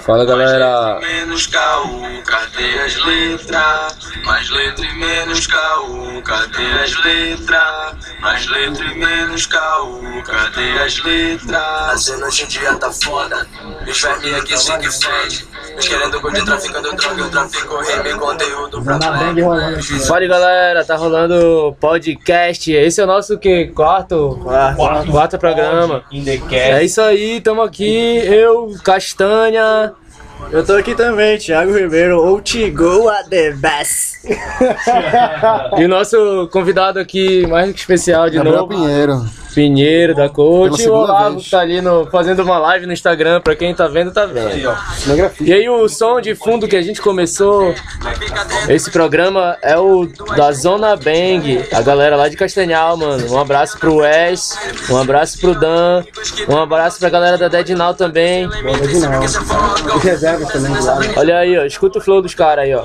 Fala galera. Menos K1, cadê as letras? Mais letra e menos K1, cadê as letras? Mais letra e menos K1, cadê as letras? A cena hoje em dia tá foda, os vermes aqui se que fede. Os querendo curtir, traficando droga, eu trafico rime, conteúdo pra. Fala galera, tá rolando podcast. Esse é o nosso que quarto, quarto, quarto programa. É isso aí, tamo aqui, eu, Castanha. Eu tô aqui também, Thiago Ribeiro, ou Tigo a the best. E o nosso convidado aqui, mais do que especial de Gabriel novo, Pinheiro. Pinheiro da Coach. E o Olavo vez. tá ali no, fazendo uma live no Instagram, pra quem tá vendo, tá vendo. E aí o som de fundo que a gente começou esse programa é o da Zona Bang, a galera lá de Castanhal, mano. Um abraço pro Wes, um abraço pro Dan, um abraço pra galera da Dead Now também. Reservas também do lado. Olha aí, ó, escuta o flow dos caras aí, ó.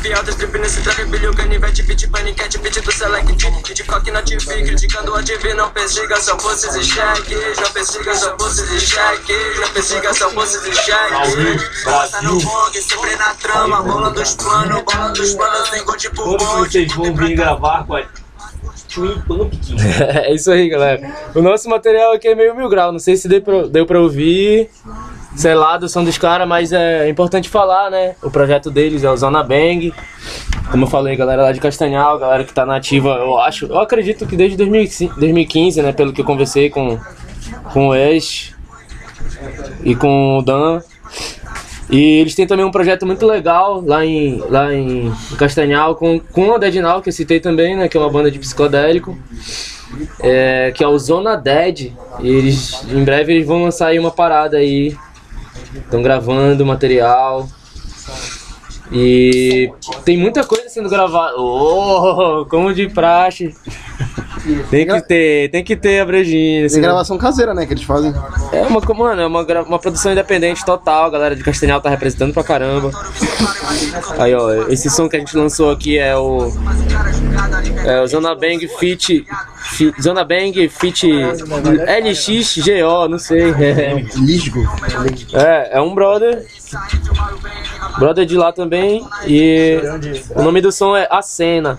Molequinho de quietinho, rap cap alta, strip nesse trap, bilhão, canivete, beat, paniquete, beat do select, coque na TV, criticando a TV, não persiga, só poses e cheque, não persiga, só poses e cheque, não persiga, só poses e cheque. Bota no bong, sempre na trama, bola dos planos, bola dos planos, vem gol tipo bonde. vocês vão vir gravar com a É isso aí, galera. O nosso material aqui é meio mil grau. Não sei se deu pra, deu pra ouvir, sei lá, do som dos caras, mas é importante falar, né? O projeto deles é o Zona Bang. Como eu falei, galera lá de Castanhal, galera que tá nativa, eu acho, eu acredito que desde 2005 2015, né? Pelo que eu conversei com, com o Ex e com o Dan. E eles têm também um projeto muito legal lá em, lá em Castanhal com, com a Deadnal, que eu citei também, né? Que é uma banda de psicodélico. É, que é o Zona Dead. E eles em breve eles vão lançar aí uma parada aí. Estão gravando material. E tem muita coisa sendo gravada. Oh, como de praxe. Tem que ter, tem que ter a brejinha. Tem gravação caseira, né, que eles fazem. é uma, mano, é uma, uma produção independente total, a galera de Castanhal tá representando pra caramba. Aí, ó, esse som que a gente lançou aqui é o. É o Zona Bang Fit. Fi- Zona Bang Fit LXGO, não sei. Lisgo. É, é um brother. Brother de lá também. E o nome do som é A Cena.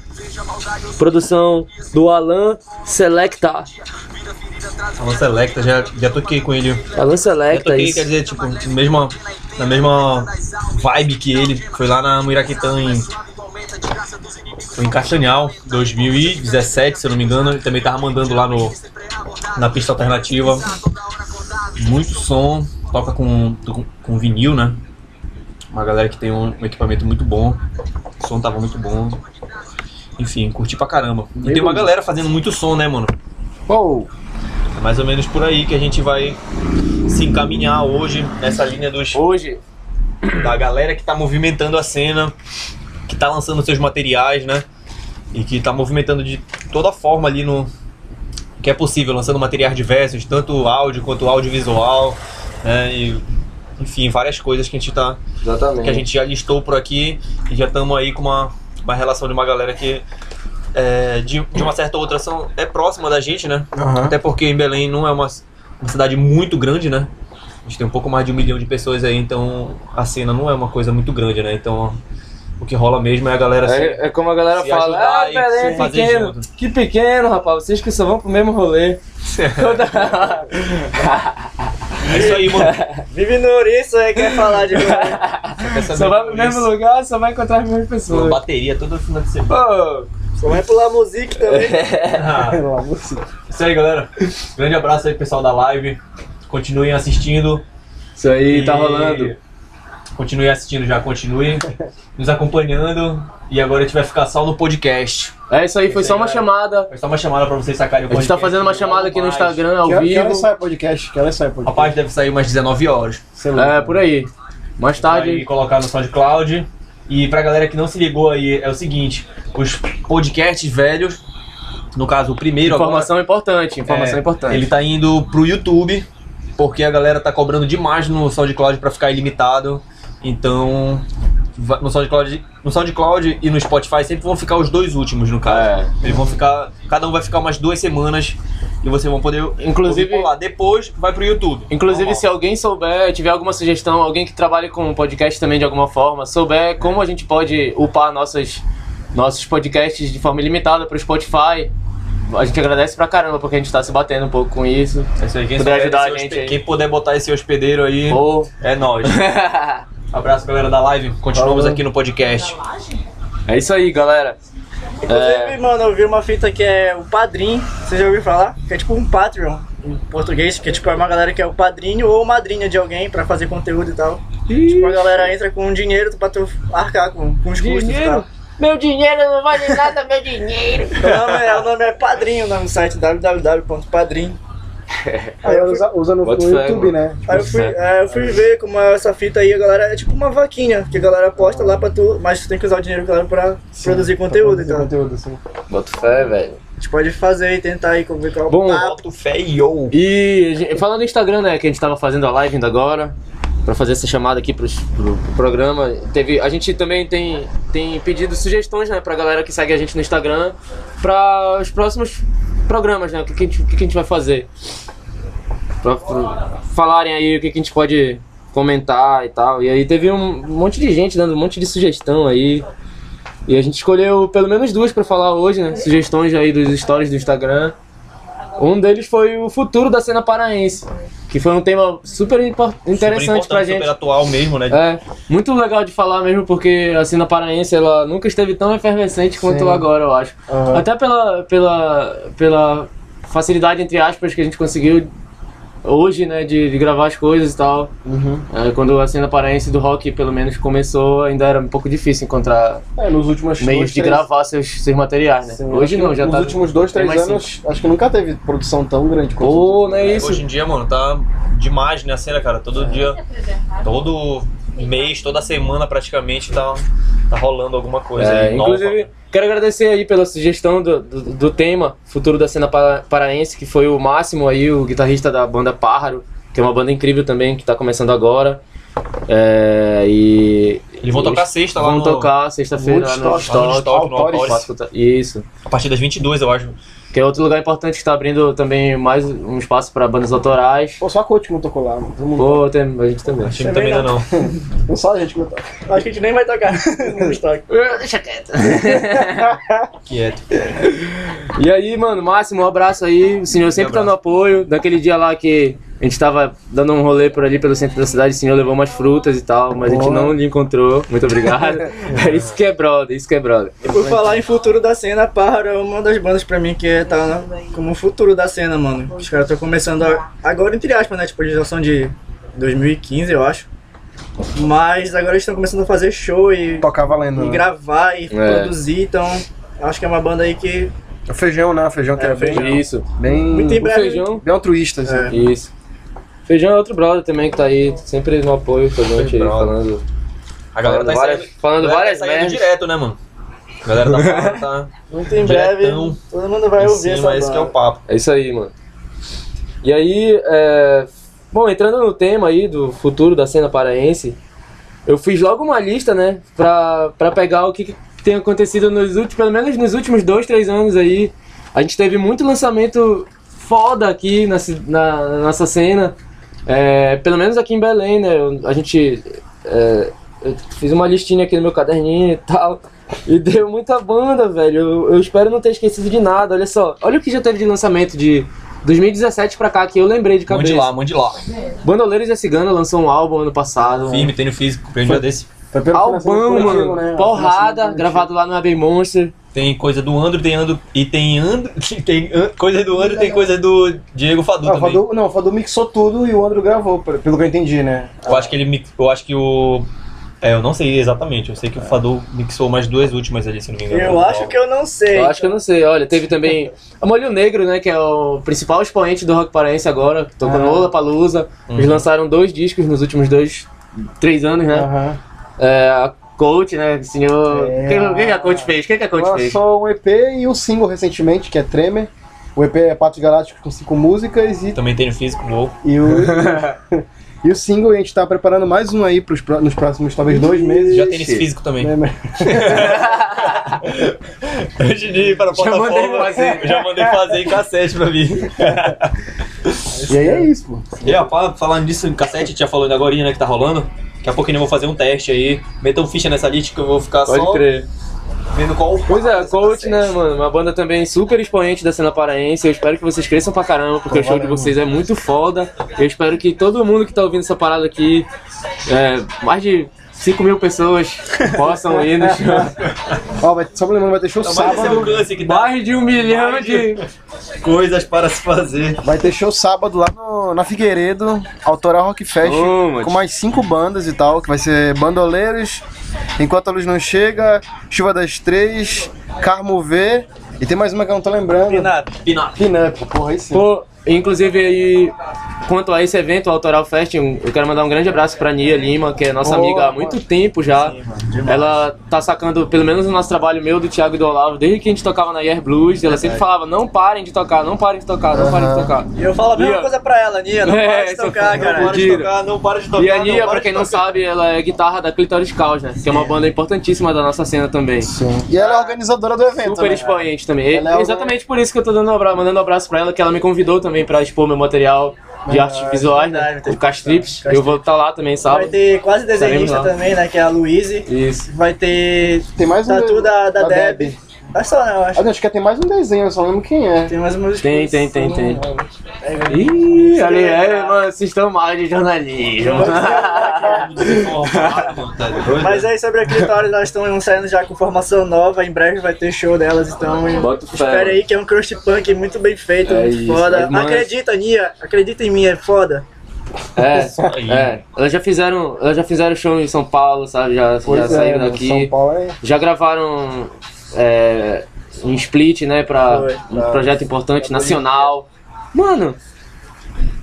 Produção do Alan Selecta. Alan Selecta, já, já toquei com ele. Alan Já Selecta, toquei, isso. quer dizer, tipo, mesma, na mesma vibe que ele. Foi lá na Muiraquitã em. Foi em Castanhal, 2017, se eu não me engano. Ele também tava mandando lá no, na pista alternativa. Muito som, toca com, com, com vinil, né? Uma galera que tem um, um equipamento muito bom. O som tava muito bom. Enfim, curti pra caramba. E tem uma galera fazendo muito som, né, mano? Uou. É mais ou menos por aí que a gente vai se encaminhar hoje nessa linha dos, Hoje, da galera que tá movimentando a cena, que tá lançando seus materiais, né? E que tá movimentando de toda forma ali no que é possível, lançando materiais diversos, tanto áudio quanto audiovisual, né? E, enfim, várias coisas que a gente tá exatamente. que a gente já listou por aqui e já estamos aí com uma, uma relação de uma galera que é, de, de uma certa outra são, é próxima da gente, né? Aham. Até porque em Belém não é uma, uma cidade muito grande, né? A gente tem um pouco mais de um milhão de pessoas aí, então a cena não é uma coisa muito grande, né? Então o que rola mesmo é a galera se- É, é como a galera fala, ah, Belém é pequeno. junto." Que pequeno, rapaz. Vocês que só vão pro mesmo rolê. Toda- É isso aí, mano. Vive no Ouriço aí, quer falar de saber só vai pro mesmo lugar, só vai encontrar as mesmas Uma pessoas. bateria toda final de semana. Pô, Só vai pular música também. Ah, isso aí, galera. Grande abraço aí, pessoal da live. Continuem assistindo. isso aí tá E rolando. Continue assistindo já, continue nos acompanhando. E agora a gente vai ficar só no podcast. É isso aí, foi Isso só aí, uma chamada. Foi só uma chamada pra vocês sacarem o A gente podcast. tá fazendo uma chamada aqui no. Instagram ao Que, que vivo. hora sai o podcast? Que hora sai o podcast? Rapaz, deve sair umas 19 horas. É, por aí. Mais Vai tarde. colocar no SoundCloud. E pra galera que não se ligou aí, é o seguinte: os podcasts velhos, no caso o primeiro Informação importante, agora, informação é, importante. Ele tá indo pro YouTube, porque a galera tá cobrando demais no SoundCloud pra ficar ilimitado. Então, no SoundCloud, no SoundCloud e no Spotify sempre vão ficar os dois últimos, no caso. É. Eles vão ficar. Cada um vai ficar umas duas semanas e vocês vão poder. Inclusive- lá. Depois vai pro YouTube. Inclusive, Normal. se alguém souber, tiver alguma sugestão, alguém que trabalhe com podcast também de alguma forma, souber como a gente pode upar nossas, nossos podcasts de forma ilimitada pro Spotify, a gente agradece pra caramba porque a gente tá se batendo um pouco com isso. É isso aí, quem, Puder ajudar a gente aí. quem puder botar esse hospedeiro aí, Ou. é nóis. Abraço, galera da live. Continuamos Falou. aqui no podcast. é isso aí, galera. Inclusive, mano, eu vi uma fita que é o padrinho. Você já ouviu falar? Que é tipo um Patreon em português, que é tipo é uma galera que é o padrinho ou madrinha de alguém pra fazer conteúdo e tal. Tipo, a galera entra com dinheiro pra tu arcar com, com os custos e tal. Meu dinheiro não vale nada, meu dinheiro. O nome é, o nome é Padrinho, o nome do site www.padrinho. Aí usa, usa no, no YouTube, né? Aí eu fui, é, eu fui ver como é essa fita aí, a galera é tipo uma vaquinha, que a galera aposta lá pra tu, mas tu tem que usar o dinheiro, claro, pra produzir conteúdo Produzir então. conteúdo, sim. Bota fé, velho. A gente pode fazer e tentar aí ver qual Bom, papo. Alto fé e yo. E gente- falando no Instagram, né, que a gente tava fazendo a live ainda agora, pra fazer essa chamada aqui pros, pro, pro programa, teve, a gente também tem, tem pedido sugestões, né, pra galera que segue a gente no Instagram, pra os próximos programas, né, o que, que, a, gente, o que, que a gente vai fazer. Pra, pra falarem aí o que, que a gente pode comentar e tal. E aí teve um monte de gente dando um monte de sugestão aí. E a gente escolheu pelo menos duas pra falar hoje, né? Sugestões aí dos stories do Instagram. Um deles foi o futuro da cena paraense, que foi um tema super interessante Super pra importante, gente. Super atual mesmo, né? É, muito legal de falar mesmo, porque a cena paraense ela nunca esteve tão efervescente quanto Sim. agora, eu acho. Aham. Até pela, pela, pela facilidade, entre aspas, que a gente conseguiu hoje, né, de, de gravar as coisas e tal. Uhum. É, quando a cena paraense do rock, pelo menos, começou, ainda era um pouco difícil encontrar É, nos últimos meios dois, de três- gravar seus, seus materiais, né? Sim, hoje não, já nos tá... últimos dois, três anos, acho que nunca teve produção tão grande quanto. Pô, não é isso? Hoje em dia, mano, tá demais né, a cena, cara. Todo dia, todo mês, toda semana praticamente tá, tá rolando alguma coisa É, inclusive, quero agradecer aí pela sugestão do, do, do tema Futuro da Cena Para- Paraense, que foi o Máximo aí, o guitarrista da banda Pájaro, que é uma banda incrível também, que tá começando agora. É, e. Eles vão tocar sexta lá Vão no- tocar sexta-feira lá no lá no. Autores. Isso. A partir das 22, eu acho. Que é outro lugar importante que está abrindo também mais um espaço para bandas autorais. Pô, só a Coach não tocou lá. mano. Todo mundo Pô, tem, a gente também. Acho que também ainda não. Não só a gente que não toca. Acho que a gente nem vai tocar no estoque. Deixa quieto. Quieto. E aí, mano, Máximo, um abraço aí. O senhor sempre tá no apoio. Daquele dia lá que a gente tava dando um rolê por ali pelo centro da cidade, o senhor levou umas frutas e tal, mas a gente Boa. não lhe encontrou. Muito obrigado. é isso que é brother, isso que é brother. E por falar em futuro da cena, Pájaro é uma das bandas pra mim que tá como futuro da cena, mano. Os caras estão começando a- agora, entre aspas, né? Tipo, eles já são de 2015, eu acho. Mas agora eles estão começando a fazer show e, Tocar valendo. e né? gravar e É. produzir, então acho que é uma banda aí que O feijão, né? O feijão que É, é, bem, feijão. Isso, bem, Muito em o breve. feijão. bem altruísta, assim. É. Isso. Feijão é outro brother também que tá aí, sempre no apoio com a gente aí, brother. falando. A galera tá Falando várias- saindo, falando várias tá merdas. direto, né, mano? A galera da barra tá muito em breve todo mundo vai ouvir cima, essa esse que é o papo. É isso aí, mano. E aí, é... bom, entrando no tema aí do futuro da cena paraense, eu fiz logo uma lista, né, pra, pra pegar o que, que tem acontecido nos últimos, pelo menos nos últimos dois, três anos aí. A gente teve muito lançamento foda aqui na, na, na nossa cena, é, pelo menos aqui em Belém, né, a gente... é, eu fiz uma listinha aqui no meu caderninho e tal. E deu muita banda, velho. Eu, eu espero não ter esquecido de nada. Olha só. Olha o que já teve de lançamento de 2017 pra cá, que eu lembrei de cabeça. Mande lá, mande lá. Bandoleiros e a Cigana lançou um álbum ano passado. Firme, tem no físico, dia desse. Coletivo, mano. né? Porrada, gravado lá no Abbey Monster. Tem coisa do Andro, tem Andro. E tem Andro. Tem coisa do Andro, tem coisa do Diego Fadu Não, o também. Fadu, não, o Fadu mixou tudo e o Andro gravou, pelo que eu entendi, né? Eu acho que ele mix- Eu acho que o. É, eu não sei exatamente. Eu sei que o Fadu mixou umas duas últimas ali, se não me engano. Eu acho que eu não sei. Eu acho que eu não sei. Olha, teve também a Molho Negro, né? Que é o principal expoente do rock paraense agora. Tocou Ah. no Lollapalooza. Eles Uhum. lançaram dois discos nos últimos dois, três anos, né? Aham. É, Coach, né? O senhor. É. O que, o que que a Coach fez? O que, que a Coach fez? Lançou um EP e um single recentemente, que é Tremer. O EP é Patos Galácticos com cinco músicas e, Também tem no físico, vou. e, o, E o single, a gente tá preparando mais um aí pros, nos próximos, talvez, dois meses. Já tem nesse físico também. É, mas- Antes de ir para a Já mandei plataforma, fazer. já mandei fazer em cassete pra mim. E aí é isso, pô. E ó, fa- falando disso em cassete, a gente já falou ainda agora, né, que tá rolando. Daqui a pouquinho eu vou fazer um teste aí. Metam ficha nessa lista que eu vou ficar Pode só crer. vendo qual Pois é, Coach, né, mano? Uma banda também super expoente da cena paraense. Eu espero que vocês cresçam pra caramba, porque o show de vocês é muito foda. Eu espero que todo mundo que tá ouvindo essa parada aqui, é, mais de 5 mil pessoas, possam ir no show. Ó, vai, só pra lembrando, vai ter show Então, mas esse sábado. que dá Mais de um milhão de. coisas para se fazer. Vai ter show sábado lá no, na Figueiredo, Autoral Rock Fest, Ô, com mais cinco bandas e tal, que vai ser Bandoleiros, Enquanto a Luz Não Chega, Chuva das Três, Carmo V, e tem mais uma que eu não tô lembrando. Pinato. Pinar. Pinup, porra, aí sim. Pô, inclusive aí, quanto a esse evento, o Autoral Fest, eu quero mandar um grande abraço pra Nia Lima, que é nossa Boa, amiga há mano. muito tempo já. ela tá sacando, pelo menos o nosso trabalho meu, do Thiago e do Olavo, desde que a gente tocava na Air Blues, ela sempre falava, não parem de tocar, não parem de tocar, não parem de tocar. E eu falo a mesma Nia. coisa pra ela, Nia, não É, para de tocar, cara. não para de tocar, não para de tocar. E a não Nia, para pra quem não tocar. sabe, ela é guitarra da Clitoris Caos, né? Que é uma banda importantíssima da nossa cena também. Sim. E ela é organizadora do evento. Super né? expoente também. É Exatamente por isso que eu tô dando um abraço, mandando um abraço pra ela, que ela me convidou também pra expor meu material de Ah, artes visuais, né? verdade, tem- O Castrips. Castrips. Eu vou estar lá também, Vai sábado. ter quase desenhista também, né? Que é a Louise. Isso. Vai ter Tem mais um tatu da, da, da Deb. Deb. É só, né? Eu acho. Ah, não, acho que tem mais um desenho, eu só lembro quem é. Tem mais umas Tem, tem, tem, tem. É, Ih, ali é, mano, vocês estão mal de jornalismo. Mas aí sobre a Clitóris, elas estão saindo já com formação nova, em breve vai ter show delas, então Bota fé. espere aí que é um crust punk muito bem feito, É muito isso, foda. as mães- Acredita, Nia, acredita em mim, é foda. É, é. Elas já fizeram, elas já fizeram show em São Paulo, sabe? Já, já é, saíram mano, daqui. São Paulo é. Já gravaram é, um split, né, pra Foi, um pra- projeto importante, nacional. Mano,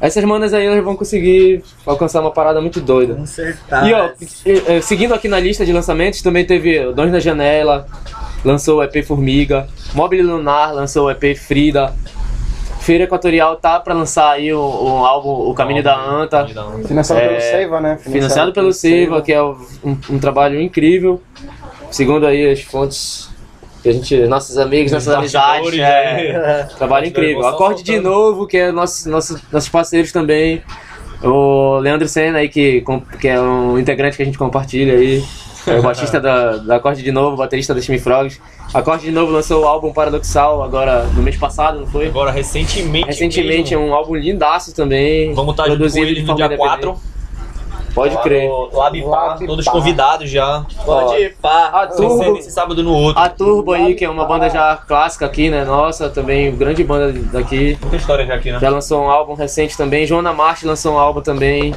essas manas aí elas vão conseguir alcançar uma parada muito doida. Com certeza. E ó, seguindo aqui na lista de lançamentos, também teve Dons da Janela, lançou o EP Formiga, Mobile Lunar lançou o EP Frida, Feira Equatorial tá pra lançar aí o, o álbum O Caminho da Anta, Financiado É, pelo Seiva, né? financiado pelo Seiva, que é um, um trabalho incrível, segundo aí as fontes que a gente, nossos amigos, nossas amizades, é, É. trabalho incrível. Acorde de novo, que é nosso, nosso, nossos parceiros também. O Leandro Senna aí, que, que é um integrante que a gente compartilha aí. É o baixista da, da Acorde de Novo, baterista da Chimmy Frogs. Acorde de Novo lançou o álbum Paradoxal agora no mês passado, não foi? Agora, recentemente. Recentemente, é mesmo, um álbum lindaço também. Vamos estar junto com produzido de no dia independente. 4. Pode crer. Lab Bar, Lab todos convidados já. Pode ir, pá. A Turbo, nesse sábado no outro. a Turbo aí, que é uma banda já clássica aqui, né? Nossa, também grande banda daqui. Muita história já aqui, né? Já lançou um álbum recente também. Joana Marte lançou um álbum também.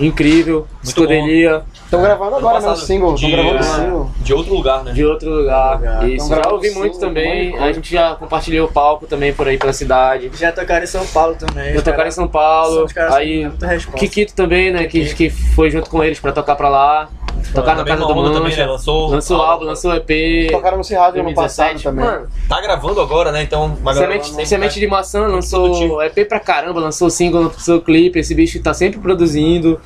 Incrível. Escudelia Estão gravando agora, né? O Passado single. Estão gravando o Ah. single. De outro lugar, né? de outro lugar. Legal. Isso, Então, já ouvi muito também. A gente já compartilhou o palco também por aí pela cidade. Já tocaram em São Paulo também. Já tocaram em São Paulo. Aí. Kikito também, né? Que, que foi junto com eles pra tocar pra lá. Tocar na casa do onda também, Mancha. né? Lançou, Lançou o álbum, lançou o EP. Tocaram no Cerrado ano passado 2017. também. Mano, Tá gravando agora, né? Então, uma Semente, Semente vai- de Maçã lançou. EP pra caramba, lançou single, lançou clipe, esse bicho tá sempre produzindo.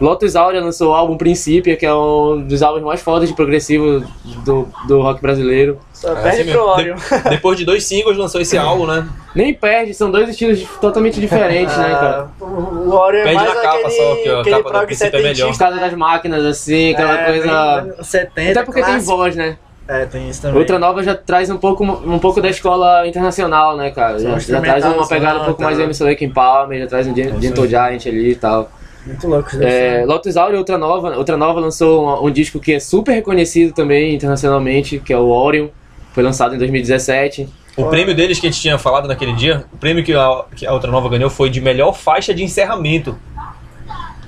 Lotus Áurea lançou o álbum Princípio, que é um dos álbuns mais fodas de progressivo do, do rock brasileiro. Só É, perde assim pro. Orion. De- depois de dois singles lançou esse álbum, né? Nem perde, são dois estilos totalmente diferentes, né, cara? Ah, O Orion é Perde mais na capa aquele, só, que a aquele capa do prog princípio é melhor. Escada das máquinas, assim, aquela é, coisa. bem 70, Até porque tem clássico. voz, né? É, tem isso também. Outra Nova já traz um pouco, um pouco da escola internacional, né, cara? Já, já traz uma pegada um pouco mais tá. Emerson Lake Palmer, já traz um Gen- Gentle Giant ali e tal. Muito louco isso É, Lotus Áurea, outra nova, outra nova lançou um, um disco que é super reconhecido também internacionalmente, que é o Orion. Foi lançado em 2017. O prêmio deles que a gente tinha falado naquele dia, o prêmio que a, que a Outra Nova ganhou foi de melhor faixa de encerramento.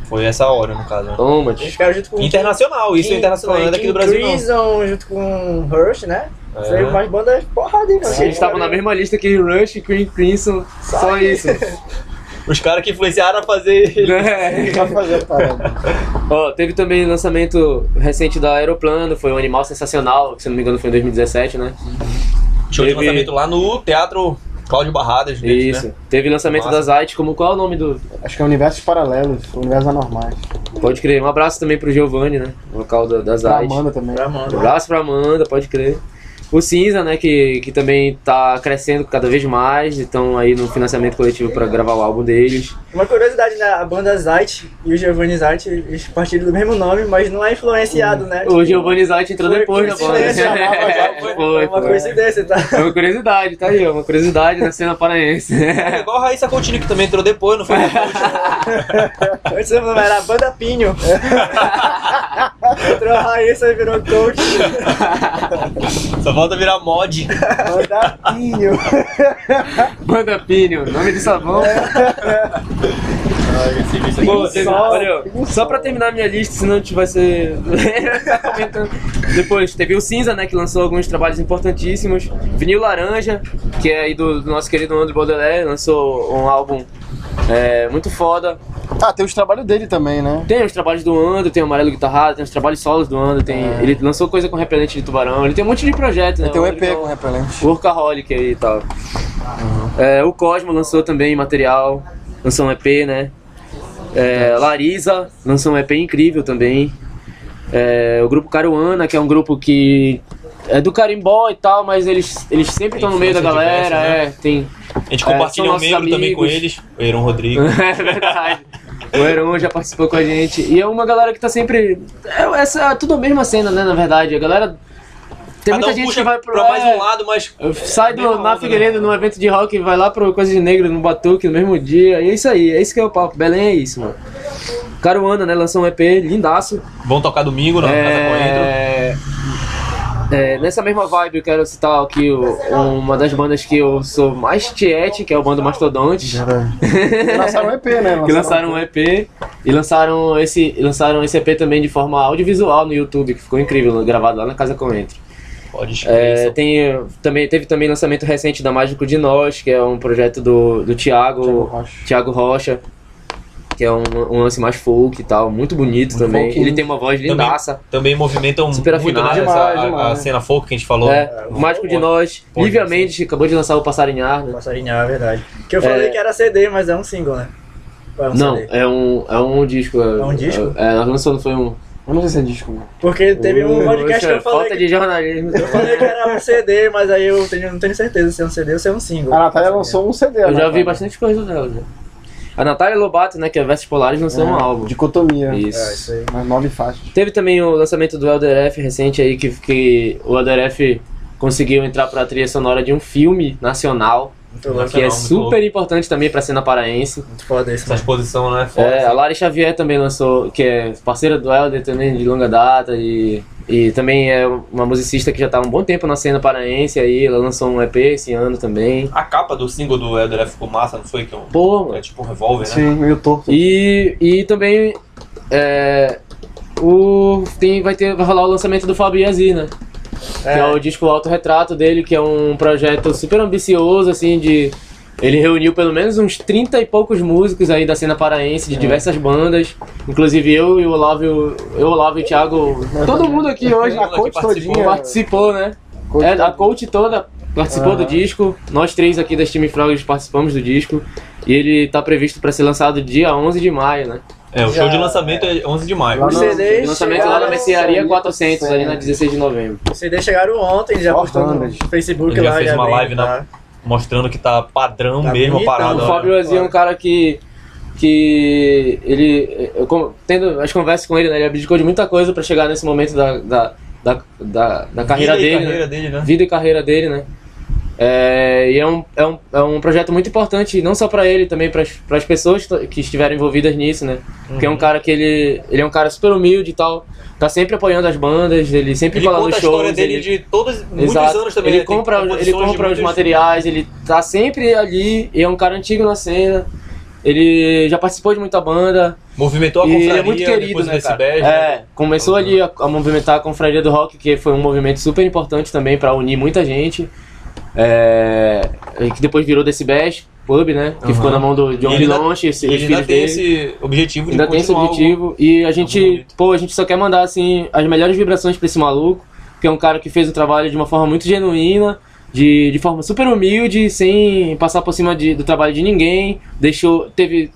Foi essa hora, no caso. Né? Toma, Eles ficaram junto com Internacional, isso é King- internacional, não é daqui do King Brasil não. Crimson junto com Rush, né? É. Foi umas bandas porrada, hein, mano. Eles estavam na mesma lista que Rush, Cream Crimson, só isso. Os caras que influenciaram a fazer. É. Pra fazer a parada. Ó, teve também lançamento recente da Aeroplano, foi um animal sensacional, que se não me engano foi em 2017, né? Show de Teve- lançamento lá no Teatro Cláudio Barradas deles, Isso. né? Teve lançamento Massa. da Zite, como qual é o nome do. Acho que é Universos Paralelos, Universos Anormais. Pode crer. Um abraço também pro Giovanni, né? Vocal da, da Pra Zite. Amanda também. Pra Um Amanda. abraço pra Amanda, pode crer. O Cinza, né, que, que também tá crescendo cada vez mais, estão aí no financiamento coletivo pra gravar o álbum deles. Uma curiosidade, né? A banda Zite e o Giovanni Zite, eles partiram do mesmo nome, mas não é influenciado, né? O Giovanni Zite entrou depois da banda. foi, Foi uma foi. coincidência, tá? É uma curiosidade, tá aí, ó, uma curiosidade na cena paraense. É igual a Raíssa Coutinho, que também entrou depois, não foi? Antes o nome era Banda Pinho. Entrou a Raíssa e virou coach. Só falta virar mod. Banda Pinho. Banda Pinho, nome de sabão. Pô, teve- olha, só pra terminar minha lista, senão a gente vai ser. Depois, teve o Cinza, né, que lançou alguns trabalhos importantíssimos. Vinil Laranja, que é aí do, do nosso querido André Baudelaire, lançou um álbum é, muito foda. Ah, tem os trabalhos dele também, né? Tem os trabalhos do Ando, tem o Amarelo Guitarrado, tem os trabalhos solos do Ando, tem, ele lançou coisa com repelente de tubarão, ele tem um monte de projetos, né? Tem um Ele EP é com repelente. Workaholic aí e tal. É, o Cosmo lançou também material, lançou um EP, né? É, Larisa lançou um EP incrível também. É, o grupo Caruana, que é um grupo que é do carimbó e tal, mas eles, eles sempre estão no meio da galera, diversa, né? é, tem. A gente É, compartilha nossos membro também com amigos. eles, o Eron Rodrigo. é verdade. O Heron já participou com a gente. E é uma galera que tá sempre. É, essa, é tudo a mesma cena, né? Na verdade. A galera. Tem Cada muita um gente que vai pro. pra mais é, um lado, mas Sai do, Mesma na onda, Figueiredo né? num evento de rock, vai lá pro Coisa de Negro no Batuque no mesmo dia. E é isso aí, é isso que é o papo. Belém é isso, mano. Caruana, né? Lançou um EP lindaço. vão tocar domingo na Casa Coentro. É, é, nessa mesma vibe eu quero citar aqui o- uma das bandas que eu sou mais tiete, que é o bando Mastodontes. Lançaram um EP, né? que lançaram um EP e lançaram esse, lançaram esse EP também de forma audiovisual no YouTube, que ficou incrível, gravado lá na Casa Coentro. Pode escrever. É, tem, também, teve também lançamento recente da Mágico de Nós, que é um projeto do, do Thiago, Thiago Rocha. Thiago Rocha, que é um, um lance mais folk e tal, muito bonito também. folkinho. Ele tem uma voz Também- lindaça. Também movimentam Super muito né, afinado. essa- Demais, a, a demais. cena folk que a gente falou. É, o Mágico de Nós. Lívia. Mendes acabou de lançar o Passarinhar, né? Passarinhar, é verdade. Que eu falei É. que era CD, mas é um single, né? É um Não, CD? é um, é um disco. É um disco? É, nós lançamos foi um. Eu não sei se é disco. mano. Porque teve um podcast que eu falei. Falta que- de jornalismo. Eu falei que era um CD, mas aí eu tenho- não tenho certeza se é um CD ou se é um single. A Natália lançou um CD. Eu já Natália. vi bastante coisa dela. Já. A Natália Lobato, né, que é Vestes Polares, lançou um álbum. Dicotomia. Isso. É, isso aí. Umas nove faixas. Teve também o lançamento do Elder F recente aí, que, que o Elder F conseguiu entrar pra trilha sonora de um filme nacional, Muito louco. que é super importante também pra cena paraense. Muito foda esse, Essa mano. exposição, né? Foda, É, assim. a Lari Xavier também lançou, que é parceira do Elder também de longa data e, e também é uma musicista que já tá há um bom tempo na cena paraense aí, ela lançou um EP esse ano também. A capa do single do Elder F ficou massa, não foi? Que é, um, Pô, é tipo um revólver, né? Sim, meio torto. E, e também é, o, tem, vai, ter, vai rolar o lançamento do Fábio Yazir, né? Que é o disco Autorretrato dele, que é um projeto super ambicioso, assim, de... Ele reuniu pelo menos uns 30 e poucos músicos aí da cena paraense, de diversas bandas. Inclusive eu e o Olavo, eu, o Olavo e o Thiago, todo mundo aqui hoje A coach participou. todinha. participou, né? Coach É, a coach toda participou Aham. do disco. Nós três aqui das Time Frogs participamos do disco. E ele tá previsto para ser lançado dia 11 de maio, né? É, o Já- show de lançamento é 11 de maio. Os CDs O lançamento lá na Mercearia 400, ali na 16 de novembro. os CDs chegaram ontem, já postou no. Facebook Ele já lá. fez uma live na- tá? Mostrando que tá padrão Tá mesmo a bonitão, parada. o. Fábio Azia é um cara que. que ele. eu tendo as conversas com ele, né? Ele abdicou de muita coisa pra chegar nesse momento da, da, da, da, da carreira Vida dele. carreira né? dele, né? Vida e carreira dele, né? É, e é um, é, um, é um projeto muito importante, não só pra ele, também para as pessoas que estiveram envolvidas nisso, né? Porque é Uhum. um cara que ele, ele é um cara super humilde e tal, tá sempre apoiando as bandas, ele sempre Ele fala conta nos a shows. história dele ele- de todos, muitos Exato. anos também. Ele né? Compra, ele compra os materiais, ele tá sempre ali, e é um cara antigo na cena. Ele já participou de muita banda. Movimentou a e confraria ele é muito querido, né, cara? beijo. É, começou ali a, a movimentar a confraria do rock, que foi um movimento super importante também pra unir muita gente. É, que depois virou desse Bash Pub, né? Que Aham. ficou na mão do John E Bilonche, esse- ele ainda tem dele. esse objetivo de Ainda tem esse objetivo. E a gente, pô, a gente só quer mandar, assim, as melhores vibrações pra esse maluco, que é um cara que fez o trabalho de uma forma muito genuína, de, de forma super humilde, sem passar por cima de- do trabalho de ninguém. Deixou, teve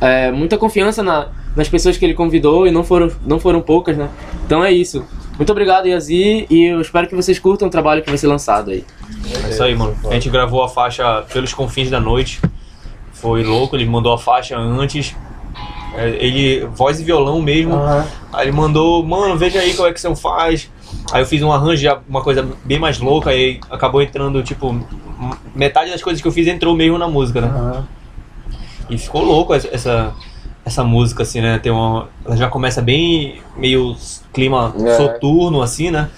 é, muita confiança na- nas pessoas que ele convidou e não foram, não foram poucas, né? Então é isso. Muito obrigado, Yazi, e eu espero que vocês curtam o trabalho que vai ser lançado aí. É isso aí, mano. A gente gravou a faixa Pelos Confins da Noite. Foi louco, ele mandou a faixa antes. É, Ele, voz e violão mesmo. Aí ele mandou, mano, veja aí qual é que você faz. Aí eu fiz um arranjo, uma coisa bem mais louca, aí acabou entrando, tipo, metade das coisas que eu fiz entrou mesmo na música, né? E ficou louco essa, essa, música, assim, né? Tem uma, ela já começa bem meio clima É. soturno, assim, né?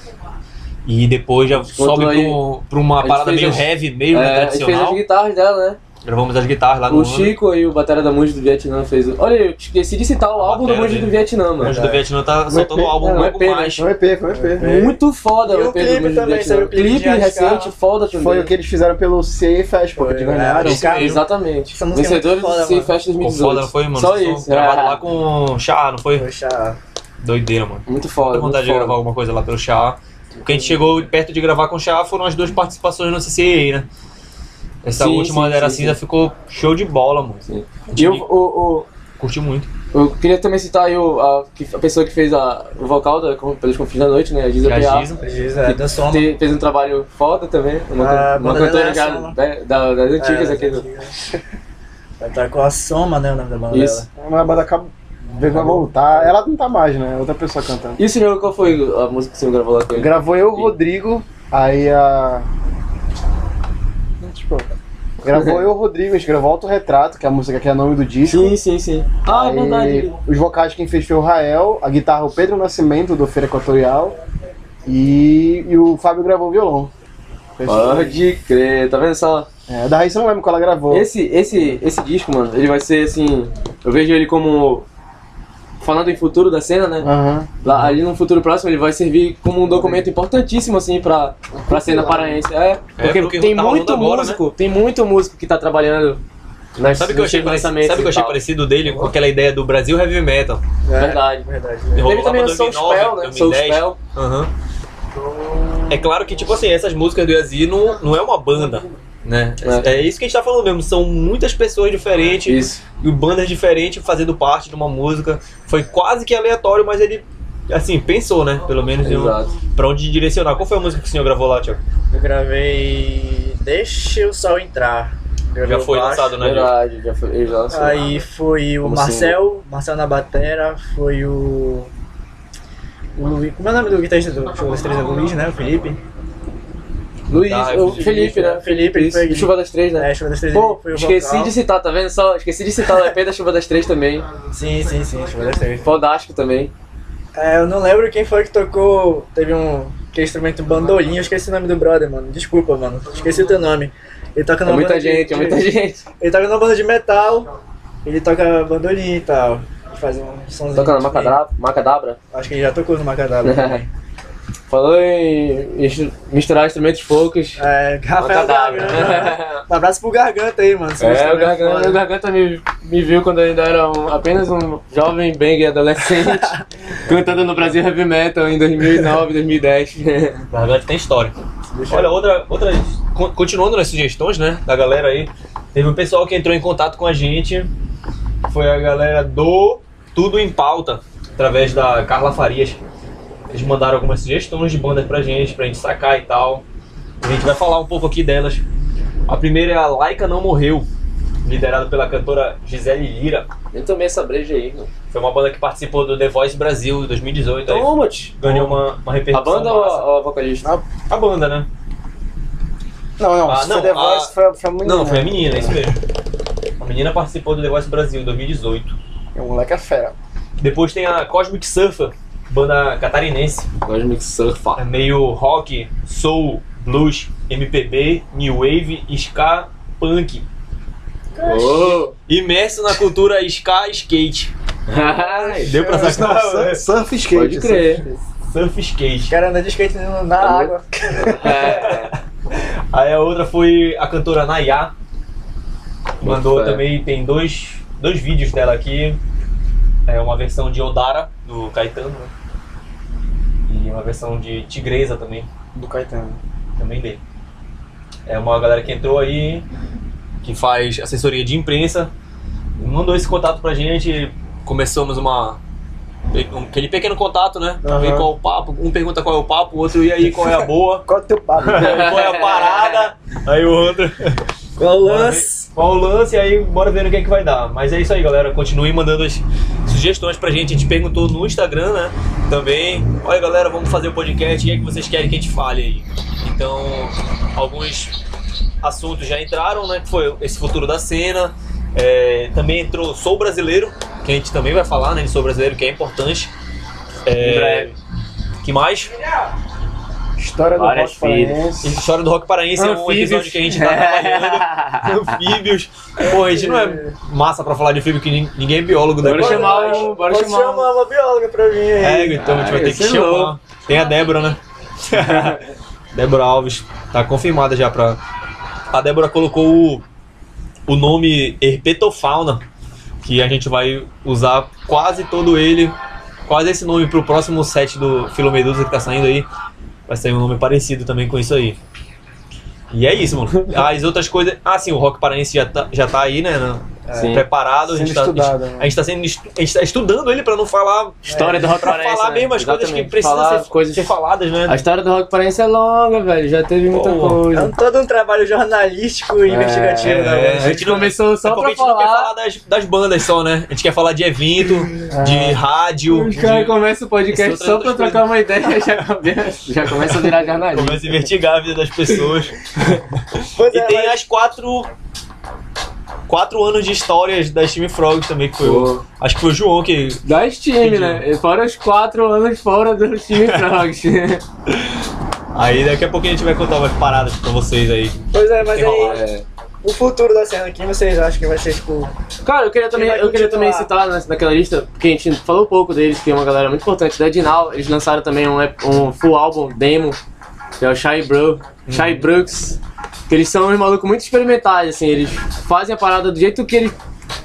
E depois já sobe aí- pro- pra uma parada meio as- heavy, meio É, a gente fez tradicional. as guitarras dela, né? Gravamos as guitarras lá no O ano. Chico e o Batera da Monge do Vietnã fez. o- Olha, eu esqueci de citar o A álbum do Monge do Vietnã, O mano. Anjo do Vietnã tá soltando um álbum não, logo EP, né? mais. Foi um EP, foi um EP. Muito foda E o o EP do clipe Monge do também, Vietnã. o clipe Clipe recente, foda também. Foi o que eles fizeram pelo CA Fest, pô, que Foi, ganharam. é, Exatamente. É muito Vencedores do mano. Fest Ficou 2018. foda, foi, mano? Só isso. Gravado é. lá com o Chá, não foi? Poxa, Doideira, mano. Muito foda. Muito vontade de foda. gravar alguma coisa lá pelo Chá. O que a gente chegou perto de gravar com o Chá foram as duas participações no CCA, né? Essa Sim, última sim, era sim, cinza sim. ficou show de bola, mano. Sim. E eu, o, o, Curti muito. eu queria também citar aí o, a, a pessoa que fez a, o vocal da, com- pelos Confins da Noite, né? A Giza é P.A. Giza. Giz, é, da Soma. Te- fez um trabalho foda também. Uma, Ah, uma cantora é Soma. da- da- das antigas É, aqui. antigas. Vai estar com a Soma, né? O nome da banda Isso. dela. Mas a banda acaba veio pra voltar. Ela não tá mais, né? Outra pessoa cantando. E o senhor, qual foi a música que você gravou lá com ele? Gravou eu, o Rodrigo, aí a. Gravou eu, o Rodrigo, a gente gravou Autorretrato, que é a música que é o nome do disco. Sim, sim, sim. Ah, é Aí, verdade. Os vocais quem fez foi o Rael, a guitarra o Pedro Nascimento, do Feira Equatorial, e, e o Fábio gravou o violão. Pode crer, tá vendo só? É, da Raíssa não lembro qual ela gravou. Esse, esse, esse disco, mano, ele vai ser assim. Eu vejo ele como. Falando em futuro da cena, né? Aham. Lá, ali no futuro próximo ele vai servir como um documento importantíssimo, assim, pra, pra cena paraense. É, porque porque tem tá muito agora, músico, tem muito músico que tá trabalhando nas Sabe o que eu achei parecido, sabe o que eu achei parecido dele com aquela ideia do Brasil Heavy Metal? É, Verdade. Verdade. Lá também o pra Soul 2009, Spell, né? Soul 2010. Spell. Aham. É claro que, tipo assim, essas músicas do Yazi não, não é uma banda, né? É. É. isso que a gente tá falando mesmo, são muitas pessoas diferentes Isso. e bandas diferentes fazendo parte de uma música. Foi quase que aleatório, mas ele, assim, pensou, né? Pelo menos em um, Exato. pra onde direcionar. Qual foi a música que o senhor gravou lá, Tiago? Eu gravei Deixa o Sol Entrar. Gravei Já foi baixo. lançado, né? Verdade, já foi. já lançou. Aí foi o Como Marcel, Marcel na batera, foi o. O Luiz. Como é o nome do guitarrista do Show das Três? É Luiz, né? O Felipe. Luiz, Tá, o Felipe, Felipe, né? Felipe, ele Isso, foi- do Chuva das Três, né? É, Show das Três Pô, esqueci vocal. de citar, tá vendo só? Esqueci de citar o EP da Chuva das Três também. Sim, sim, sim, Show das Três. Fodástico também. É, eu não lembro quem foi que tocou. Teve um. Que instrumento bandolim, eu esqueci o nome do brother, mano. Desculpa, mano. Esqueci o teu nome. Ele toca É numa muita banda de- gente, é muita gente. Ele toca numa banda de metal. Ele toca bandolim e tal. Faz um somzinho. Toca na. Macadabra. Macadabra. Acho que ele já tocou no Macadabra também. Falou em misturar instrumentos folks. É, Rafael. Garganta. Um abraço pro Garganta aí, mano. É, o instrumento Garganta, o Garganta me, me viu quando eu ainda era um- apenas um jovem bang adolescente, cantando no Brasil Heavy Metal em 2009, 2010. Na verdade tem história. Deixa Olha, outra, outra. con- Continuando nas sugestões, né? Da galera aí. Teve um pessoal que entrou em contato com a gente. Foi a galera do Tudo em Pauta, através da Carla Farias. Eles mandaram algumas sugestões de bandas pra gente, pra gente sacar e tal. A gente vai falar um pouco aqui delas. A primeira é a Laika Não Morreu, liderada pela cantora Gisele Lira. Eu tomei essa breja aí, mano. Foi uma banda que participou do The Voice Brasil 2018. aí Toma, ganhou uma, uma A repercussão. banda ou massa. a, ou a vocalista? A banda, né? Não, não, Ah, não, foi The a- Voice, foi, foi a menina. Não, foi a menina, é isso mesmo. A menina participou do The Voice Brasil em 2018. O moleque é fera. Depois tem a Cosmic Surfer, banda catarinense. Cosmic Surfer. É meio rock, soul, blues, MPB, new wave, ska, punk. Oh. Imerso na cultura ska skate. Ai, Deu pra sacar? Surf, surf skate. Pode crer. Surf skate. Os caras andam de skate na Tá água. É. Aí a outra foi a cantora Nayá. Mandou também, tem dois, dois vídeos dela aqui. É uma versão de Odara, do Caetano, né? E uma versão de Tigresa também, Do Caetano. também dele. é uma galera que entrou aí, que faz assessoria de imprensa. Mandou esse contato pra gente, começamos uma. um- Aquele pequeno contato, né? Pra ver qual é o papo. Um pergunta qual é o papo, o outro e aí qual é a boa, Qual é o teu papo? qual é a parada, aí o outro. Qual o lance? Qual o lance, e aí bora ver no que é que vai dar. Mas é isso aí, galera. Continue mandando as sugestões pra gente. A gente perguntou no Instagram, né? Também. Olha, galera, vamos fazer o podcast. O que é que vocês querem que a gente fale aí? Então, alguns assuntos já entraram, né? Que foi esse futuro da cena. É, também entrou Sou Brasileiro, que a gente também vai falar, né? De Sou Brasileiro, que é importante. É, que mais? História do Várias rock paraense. História do Rock Paraense é um Anfíbios. episódio que a gente tá trabalhando. Anfíbios. Pô, a gente não é massa pra falar de anfíbio, que nin- ninguém é biólogo, né? Bora chamar o. Bora Pode chamar chamar uma bióloga pra mim aí. É, então a gente vai Ah, ter que é chamar. louco. Tem a Débora, né? Débora Alves. Tá confirmada já pra. A Débora colocou o, o nome Herpetofauna, que a gente vai usar quase todo ele, quase esse nome pro próximo set do Filomedusa que tá saindo aí. Vai sair um nome parecido também com isso aí. E é isso, mano. As outras coisas. Ah, sim, o Rock Paraense já tá, já tá aí, né? Sim. Preparado. A gente, tá, estudado, né? a gente tá sendo a gente tá estudando ele pra não falar História do Rock pra Paraense. falar né? mesmo as coisas que precisam Falar ser, coisas... ser faladas, né? A história do Rock Paraense é longa, velho. Já teve muita Pô, É coisa. um- todo um trabalho jornalístico e investigativo, é, né? a A gente começou É só porque a pra gente não quer falar falar. das, das bandas só, né? A gente quer falar de evento, de rádio. Os de- caras começam o podcast só pra trocar uma ideia e já começa, já começa a virar jornalista. Começa a investigar a vida das pessoas. E é, tem as quatro. Quatro anos de histórias da Steam Frogs também, que foi o. Pô. Acho que foi o João que. Das times, né? Fora os quatro anos fora do time Frogs. Aí daqui a pouquinho a gente vai contar umas paradas pra vocês aí. Pois é, mas Enrolar. aí, É. o futuro da cena aqui, vocês acham que vai ser, tipo... Cara, eu queria também, eu queria também citar naquela lista, porque a gente falou pouco deles, que é uma galera muito importante. Da Dinal, eles lançaram também um, um full álbum demo, que é o Shy Bro, Shy Brooks. Que eles são uns malucos muito experimentais, assim, eles fazem a parada do jeito que eles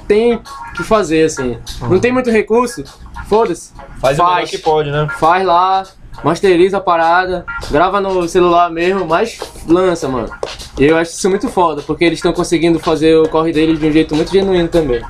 têm que fazer, assim. Não tem muito recurso, foda-se. Faz, o melhor que pode, né? Faz lá, masteriza a parada, grava no celular mesmo, mas lança, mano. E eu acho isso muito foda, porque eles estão conseguindo fazer o corre deles de um jeito muito genuíno também.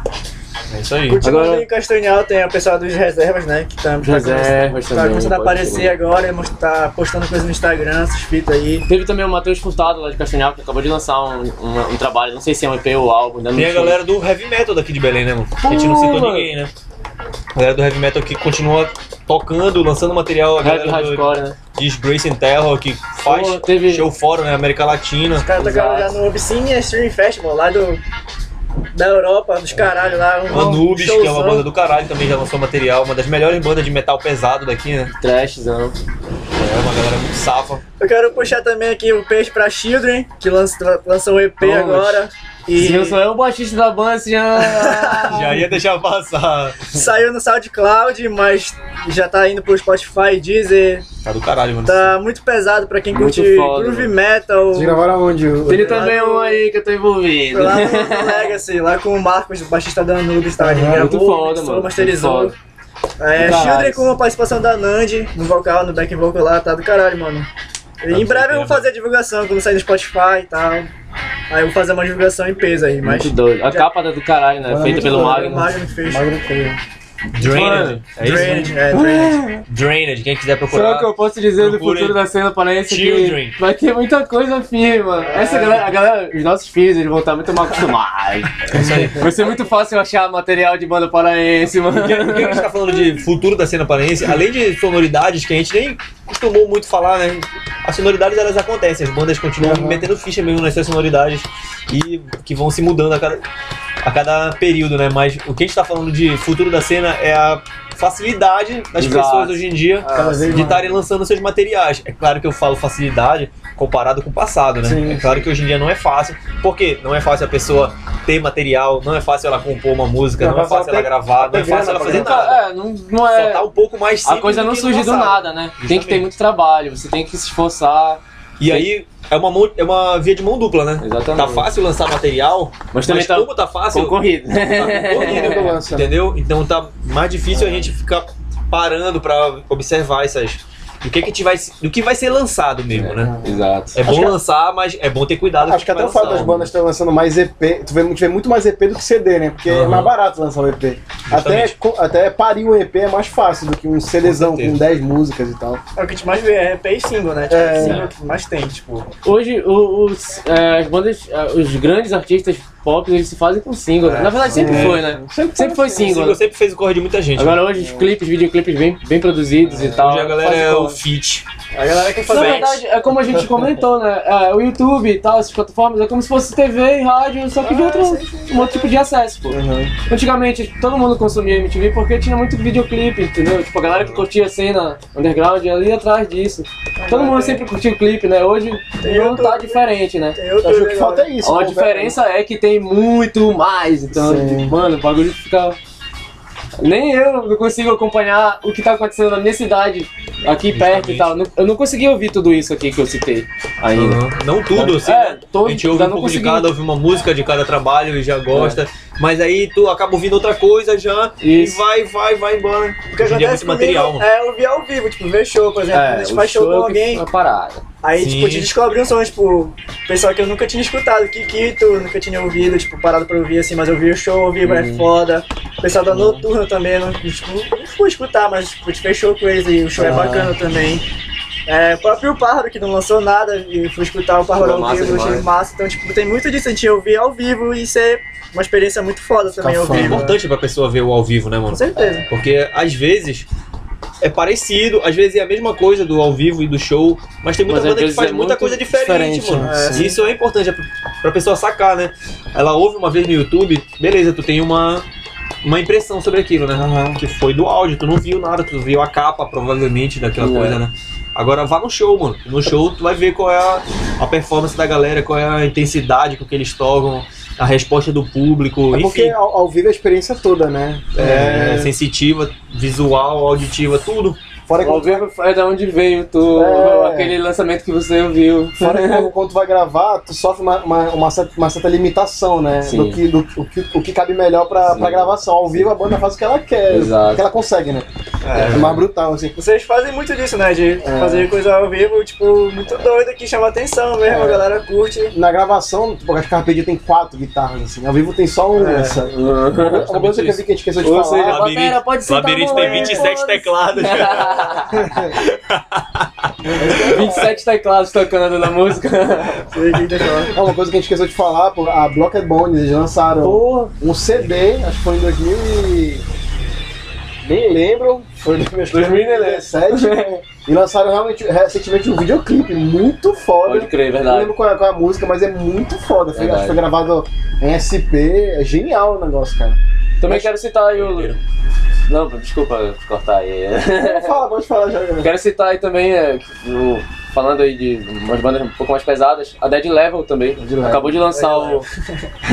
É isso aí. Continuando Agora- em Castanhal, tem o pessoal dos reservas, né? Que tá, tá Reservas tá também, começando a aparecer crer. agora, mos- tá postando coisa no Instagram, essas fitas aí. Teve também o Matheus Furtado lá de Castanhal, que acabou de lançar um, um- um trabalho, não sei se é um EP ou álbum, Tem a galera do heavy metal daqui de Belém, né, mano? A gente não citou mano. ninguém, né? A galera do heavy metal que continua tocando, lançando material. A Heavy Hardcore, né? Disgrace and Terror, que faz Pô, teve- show fora, né? América Latina. Os caras tocaram já no Obscene Stream Festival, lá do, da Europa, dos caralho lá. Um Anubis, que é uma showzão. banda do caralho, também já lançou material. Uma das melhores bandas de metal pesado daqui, né? Trashzão. É uma galera muito safa. Eu quero puxar também aqui o peixe pra Children, que lança, lançou um EP agora. E Se eu sou eu o baixista da banda, você já... Já ia deixar passar. saiu no SoundCloud, mas já tá indo pro Spotify, Deezer. Tá do caralho, mano. Tá muito pesado pra quem Muito curte foda, groove mano. metal. Vocês gravaram aonde? Tem também um aí que eu tô envolvido. Lá no Legacy, lá com o Marcos, o baixista da Anubis, tá? Aham, gravou, muito foda, mano, masterizou. É. Children com a participação da Nandi no vocal, no back vocal lá, tá do caralho, mano. E em breve eu vou fazer a divulgação, quando sair no Spotify e tal. Aí eu vou fazer uma divulgação em peso aí, mas. Muito doido. A capa da do caralho, né? Mano, Feita muito pelo O Magno. Magno fez. Magno feio. Drained. É isso? Drained, é, Drained. Drained, quem quiser Só procurar. que eu posso dizer do futuro da cena paraense Children. que vai ter muita coisa firme, mano. Essa galera, a galera, os nossos filhos, eles vão estar muito mal acostumados. É isso aí. Vai ser muito fácil achar material de banda paraense, mano. Por que por que a gente tá falando de futuro da cena paraense? Além de sonoridades que a gente nem costumou muito falar, né? As sonoridades elas acontecem, as bandas continuam Uhum. metendo ficha mesmo nas suas sonoridades e que vão se mudando a cada, a cada período, né? Mas o que a gente tá falando de futuro da cena é a facilidade das Exato. pessoas hoje em dia de estarem lançando seus materiais. É claro que eu falo facilidade comparado com o passado, né? Sim. É claro que hoje em dia não é fácil, porque não é fácil a pessoa ter material, não é fácil ela compor uma música, Não, não é mas fácil ela gravar, não é fácil ela fazer nada. é, não, não Só é. tá um pouco mais A simples coisa do não surge do nada, né? Tem que ter Justamente. muito trabalho, você tem que se esforçar. E aí é uma, mão- é uma via de mão dupla, né? Exatamente. Tá fácil lançar material, Mas mas, também tá como tá fácil, concorrido. tá concorrido, entendeu? Então tá mais difícil a gente ficar parando pra observar essas, do que, que, te vai, do que vai ser lançado mesmo, né? Exato. É bom lançar, mas é bom ter cuidado Acho que até o fato das bandas estarem lançando mais EP, tu vê, tu vê muito mais EP do que CD, né? Porque é Aham. mais barato lançar um EP. Até, Justamente. até parir um EP é mais fácil do que um CDzão com, certeza. 10 músicas e tal. É o que a gente mais vê, é EP e single, né? Tipo, É. single que mais tem, tipo. Hoje, o- os, é, as bandas, é, os grandes artistas pop, eles se fazem com single. né? Na verdade, sempre É. foi, né? Sempre, foi single. Single sempre fez o corre de muita gente. Agora hoje os clipes, videoclipes bem, bem produzidos e tal. Hoje a galera é o feat. A galera quer Na fazer. verdade, é como a gente comentou, né? É, o YouTube e tal, essas plataformas, é como se fosse TV e rádio, só que de outro, um outro tipo de acesso, pô. Antigamente, todo mundo consumia MTV porque tinha muito videoclipe, entendeu? Tipo, a galera que curtia a cena underground ali atrás disso. Todo mundo sempre curtiu o clipe, né? Hoje Tem não tá diferente, né? Tem outro acho que falta é isso. A né? diferença é que tem muito mais, então, Sim. mano, o bagulho fica. Nem eu não consigo acompanhar o que tá acontecendo na minha cidade, aqui perto e tal. Eu não consegui ouvir tudo isso aqui que eu citei ainda. Aham. Não tudo, assim. É, né? todo- a gente ouve um pouco consegui. de cada, ouve uma música de cada trabalho e já gosta. Mas aí tu acaba ouvindo outra coisa já Isso. e vai, vai, vai embora. O que Hoje em dia é acontece muito material, comigo mano. é ouvir ao vivo, tipo, ver show, por exemplo. quando a gente faz show com é alguém, foi uma parada. Aí, Sim. tipo, a gente descobre um som, tipo, pessoal que eu nunca tinha escutado, Kikito, nunca tinha ouvido, tipo, parado pra ouvir assim, mas eu vi o show, ouvi, Uhum. é foda. O pessoal da Noturna também, não, tipo, não fui escutar, mas, tipo, com eles e o show é Ah. bacana também. É, o próprio Pássaro, que não lançou nada, e fui escutar o Pássaro ao vivo, achei demais. massa. Então, tipo, tem muito disso, a gente ouvir ao vivo e ser uma experiência muito foda também ao fã. É vivo. importante pra pessoa ver o ao vivo, né, mano? Com certeza. Porque às vezes é parecido, às vezes é a mesma coisa do ao vivo e do show, mas tem muita Mas banda que faz é muita coisa diferente, diferente, mano. né? E Isso é importante é pra, pra pessoa sacar, né? Ela ouve uma vez no YouTube, beleza, tu tem uma, uma impressão sobre aquilo, né? Que foi do áudio, tu não viu nada, tu viu a capa provavelmente daquela É. coisa, né? Agora vá no show, mano. No show tu vai ver qual é a, a performance da galera, qual é a intensidade com que eles tocam, a resposta do público, É porque enfim. ao, ao vivo é a experiência toda, né? É, sensitiva, visual, auditiva, tudo. Fora que Ao vivo é da onde veio tu, É. aquele lançamento que você ouviu. Fora que quando, quando tu vai gravar, tu sofre uma, uma, uma certa, uma certa limitação, né? Sim. Do que, do, o, que, o que cabe melhor pra, Sim. pra gravação. Ao vivo a banda faz o que ela quer, Exato. o que ela consegue, né? É, mais brutal, assim. Vocês fazem muito disso, né? De É. fazer coisa ao vivo, tipo, muito doida que chama atenção mesmo, É. a galera curte. Na gravação, tipo, as Carpedia tem quatro guitarras, assim. Ao vivo tem só uma. É. Essa. Uma coisa que eu vi que a gente esqueceu de Ou falar. seja, Labirinto- pode sentar Labirinto a tem mão, 27 foda-se. teclados. 27 teclados tocando na música. É uma coisa que a gente esqueceu de falar, pô, a Blocked Bones, eles lançaram um CD, acho que foi em 2000 e... Nem lembro, foi em 2017. e lançaram realmente recentemente um videoclipe muito foda. pode crer, Não verdade. lembro qual é, qual é a música, mas é muito foda. Foi, acho que foi gravado em SP. É genial o negócio, cara. Também quero citar aí o. Não, desculpa cortar aí. Fala, pode falar já. Quero citar aí também, é, o- falando aí de umas bandas um pouco mais pesadas, a Dead Level também. Level. Acabou de lançar o.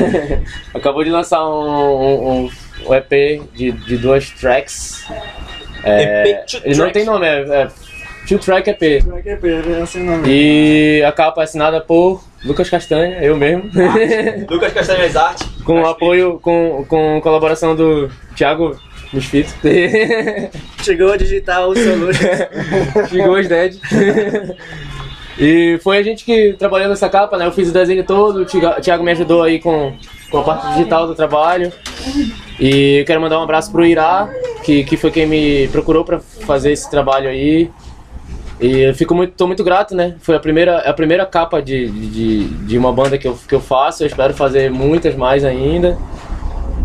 Acabou de lançar um, um- um EP de, de duas tracks. É, EP, two ele não tem nome, é, é Two Track EP. Como é que é? Assim o nome. E a capa é assinada por Lucas Castanha, eu mesmo. Lucas Castanhas Arte. com apoio, com, com colaboração do Thiago Misfito. Chegou a digitar o Solution. Chegou os Dead. E foi a gente que trabalhou nessa capa, né? Eu fiz o desenho todo, o Thiago- o Thiago me ajudou aí com, com a parte digital do trabalho. E eu quero mandar um abraço pro Irá, que, que foi quem me procurou pra fazer esse trabalho aí. E eu fico muito, tô muito grato, né? Foi a primeira, a primeira capa de, de, de uma banda que eu, que eu faço. Eu espero fazer muitas mais ainda.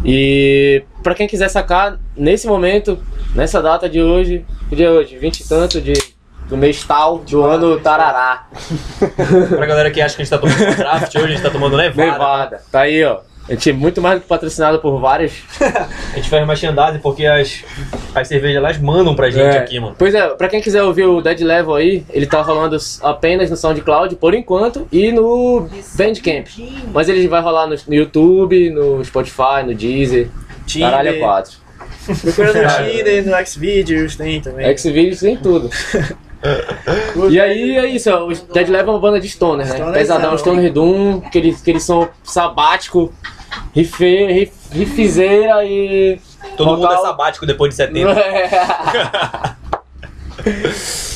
E pra quem quiser sacar, nesse momento, nessa data de hoje, que dia é hoje? 20 e tanto de, do mês tal, do ano Tarará. Pra galera que acha que a gente tá tomando draft hoje, a gente tá tomando Nevada. Nevada. Tá aí, ó. A gente é muito mais do que patrocinado por várias. A gente faz merchandising porque as, as cervejas elas mandam pra gente É. aqui, mano. Pois é, pra quem quiser ouvir o Dead Level aí, ele tá rolando apenas no SoundCloud por enquanto e no Bandcamp. Mas ele vai rolar no, no YouTube, no Spotify, no Deezer. Tinder. Caralho, é 4. Procura no Tinder, no Xvideos, tem também. Xvideos tem tudo. E aí é isso, ó, o Dead Level é uma banda de stoner, né? Stoner, Pesadão, não. stoner doom, aquele, aquele som sabático, rife, rif, rifezeira e... Todo mundo é sabático depois de 70.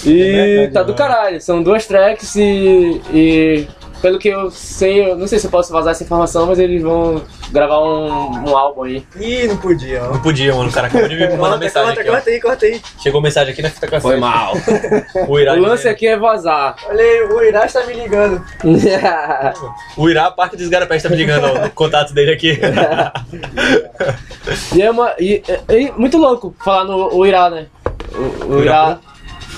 E tá do caralho. São duas tracks e, e pelo que eu sei, eu não sei se eu posso vazar essa informação, mas eles vão gravar um, um álbum aí. Ih, não podia, ó. Não podia, mano. O cara acabou de me mandar Corta, mensagem corta, aqui, corta aí, corta aí. Chegou mensagem aqui na fita cassete. Foi mal. O Irá, O lance aqui é vazar. Olha aí, o Irá está me ligando. O Irá, Parque dos Garapés, tá me ligando, ó, o contato dele aqui. e é uma. E, é- é muito louco falar no o Irá, né? O, o Irá.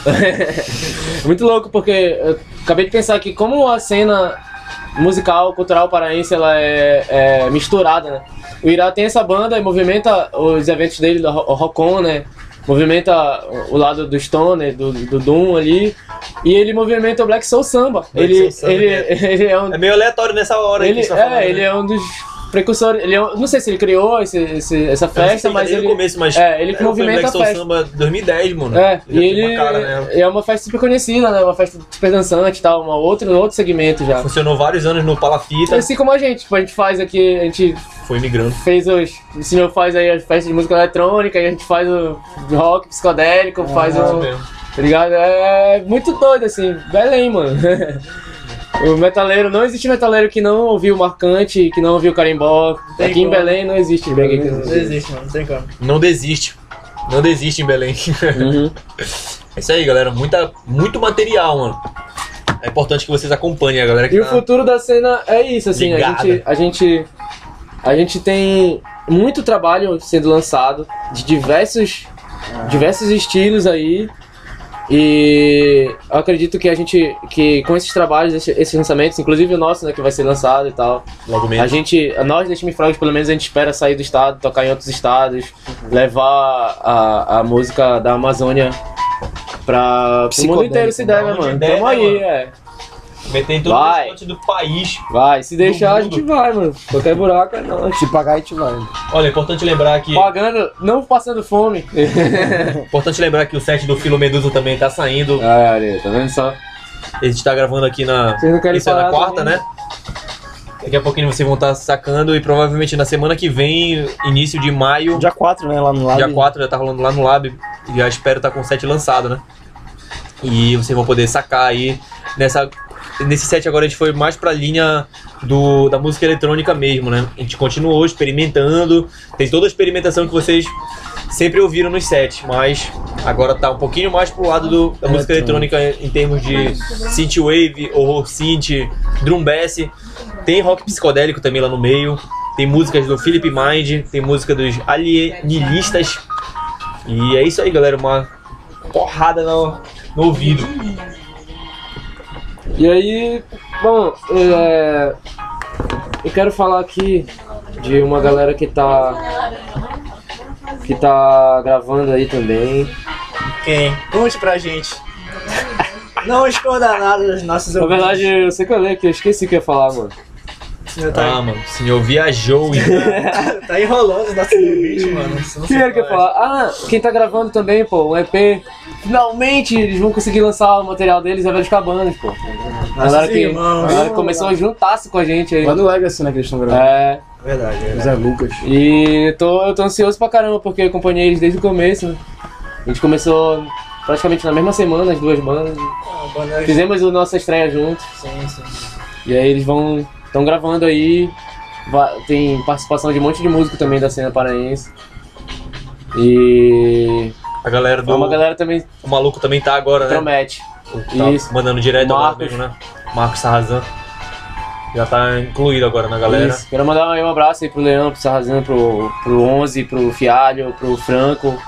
muito louco porque eu acabei de pensar que como a cena musical, cultural paraense, ela é, é misturada, né? O Irá tem essa banda e movimenta os eventos dele, o Rocon, né? Movimenta o lado do Stoner, do, do Doom ali. E ele movimenta o Black Soul Samba. Black ele, Soul Samba, ele, né? ele é um É meio aleatório nessa hora ele, você é, tá falando, né? ele é um dos precursores. Ele é um- não sei se ele criou esse, esse- essa festa, mas ele. o começo, mas é, ele que eu fui movimenta a festa. Samba 2010, mano. É, já e ele uma cara nela. é uma festa super conhecida, né? Uma festa super dançante e tal, uma outra, outro segmento já. Funcionou vários anos no Palafita, Assim como a gente, tipo, a gente faz aqui, a gente foi migrando. fez os. O senhor faz aí as festas de música eletrônica, e a gente faz o rock psicodélico, faz Isso o. mesmo. Tá ligado? É muito doido, assim. Belém, mano. O metaleiro, não existe metaleiro que não ouviu o Marcante, que não ouviu o Carimbó. Tem Aqui em como. Belém não existe que não Não existe, mano, não tem como. Não desiste. Não desiste em Belém. Uhum. É isso aí, galera. Muita, muito material, mano. É importante que vocês acompanhem a galera que E o tá... futuro da cena é isso, assim, a gente, a gente. A gente tem muito trabalho sendo lançado de diversos. diversos estilos aí. E eu acredito que a gente. que com esses trabalhos, esse- esses lançamentos, inclusive o nosso, né, que vai ser lançado e tal. Logo A mesmo. gente, nós da Time Frogs, pelo menos a gente espera sair do estado, tocar em outros estados, levar a, a música da Amazônia pra pro mundo inteiro se der, né, mano? Tamo né, aí, é. Meter em todos Vai. cantos do país. Vai, se deixar a gente vai, mano. Qualquer buraco é nóis. Se pagar, a gente vai. Olha, é importante lembrar que... Pagando, não passando fome. Importante lembrar que o set do Filo Medusa também tá saindo. Ah, olha, tá vendo só? A gente tá gravando aqui na... Vocês não querem Isso é na quarta, também? né? Daqui a pouquinho vocês vão estar sacando e provavelmente na semana que vem, início de maio, Dia 4, né? Lá no lado. dia 4 já tá rolando lá no Lab. E já espero estar com o set lançado, né? E vocês vão poder sacar aí nessa. Nesse set agora a gente foi mais pra linha do, da música eletrônica mesmo, né? A gente continuou experimentando, tem toda a experimentação que vocês sempre ouviram nos sets, mas agora tá um pouquinho mais pro lado do, da música eletrônica em termos de synthwave, horror synth, drum bass. Tem rock psicodélico também lá no meio. Tem músicas do Philip Mind, tem música dos alienistas. E é isso aí, galera, uma porrada no, no ouvido. E aí, bom, é, eu quero falar aqui de uma galera que tá. que tá gravando aí também. Quem? Conte pra gente. Não esconda nada dos nossos Na verdade, eu sei que eu leio aqui, eu esqueci o que eu ia falar, mano. Tá, Ah, mano, o senhor viajou e tá enrolando os nossos ouvintes, mano. O que era que eu falar? Ah, quem tá gravando também, pô, um EP. Finalmente eles vão conseguir lançar o material deles, é Velhos Cabanas, pô. A galera que, irmãos. a galera que começou a juntar-se com a gente aí. Lá no Legacy, né? Que eles estão gravando. É, Verdade, verdade. Zé Lucas. e tô, eu tô ansioso pra caramba, porque eu acompanhei eles desde o começo. né? A gente começou praticamente na mesma semana, as duas bandas. Ah, banda- Fizemos a nossa estreia juntos. Sim, sim. E aí eles vão. Estão gravando aí. Tem participação de um monte de músico também da cena paraense. E. a galera do. Uma galera também O maluco também tá agora, né? promete. Tá Isso. mandando direto Marcos. mesmo, né? Marcos Sarrazan. Já tá incluído agora na galera. Isso. Quero mandar aí um abraço aí pro Leão, pro Sarrazan, pro, pro Onze, pro Fialho, pro Franco.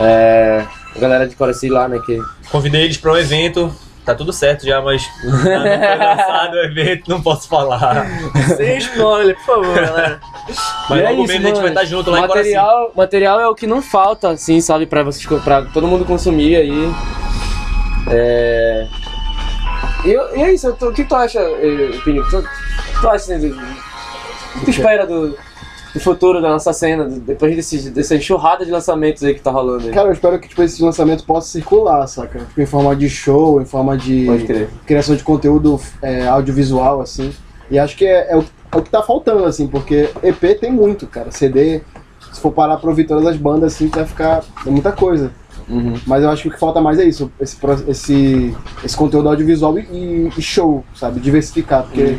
É, a galera de Coraci lá, né? Que Convidei eles pra um evento. Tá tudo certo já, mas não foi lançado o evento, não posso falar. Sem spoiler, por favor, galera. Mas E é logo isso, menos a gente mano. vai estar junto lá em Coraci. material, material é o que não falta, assim, sabe, pra vocês, pra todo mundo consumir aí. É... E, eu- e é isso, o que tu acha, eh, Pini? Tu, tu acha, assim, do- que tu espera do, do futuro da nossa cena, depois desse, dessa enxurrada de lançamentos aí que tá rolando aí? Cara, eu espero que tipo, esse lançamento possa circular, saca? Tipo, em forma de show, em forma de criação de conteúdo é, audiovisual, assim. E acho que é, é o, é o que tá faltando, assim, porque EP tem muito, cara. CD, se for parar pra ouvir todas as bandas, assim, vai ficar é muita coisa. Uhum. Mas eu acho que o que falta mais é isso, esse, esse, esse conteúdo audiovisual e, e show, sabe? Diversificar, porque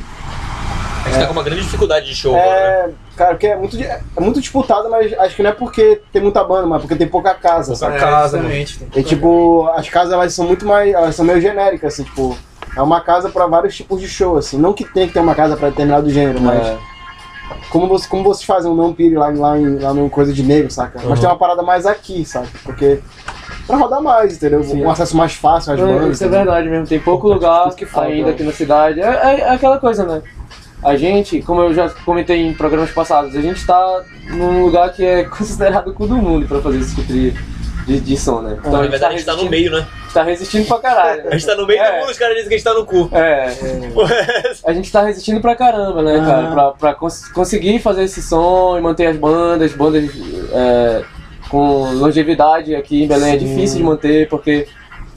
A gente tá com uma grande dificuldade de show agora, né? é, cara, porque é muito, é muito disputado, mas acho que não é porque tem muita banda, mas porque tem pouca casa, Pouca sabe? casa, exatamente. E tipo, as casas elas são muito mais, elas são meio genéricas, assim, tipo, é uma casa pra vários tipos de show, assim, não que tem que ter uma casa pra determinado gênero, mas É. como, você, como vocês fazem um não pire lá, lá, em, lá no Coisa de Negro, saca? Uhum. Mas tem uma parada mais aqui, sabe? Porque pra rodar mais, entendeu? Sim. um acesso mais fácil às bandas. isso é verdade mesmo, tem pouco lugar que falta, ainda aqui na cidade. É, é- é aquela coisa, né? A gente, como eu já comentei em programas passados, a gente tá num lugar que é considerado o cu do mundo pra fazer esse tipo de, de, de som, né? Então Na verdade, a gente tá no meio, né? tá resistindo pra caralho. A gente tá no meio É. do mundo, os caras dizem que a gente tá no cu. É, a gente tá resistindo pra caramba, né, cara? Aham. Pra, pra cons- conseguir fazer esse som e manter as bandas, bandas é, com longevidade aqui em Belém é Sim. difícil de manter, porque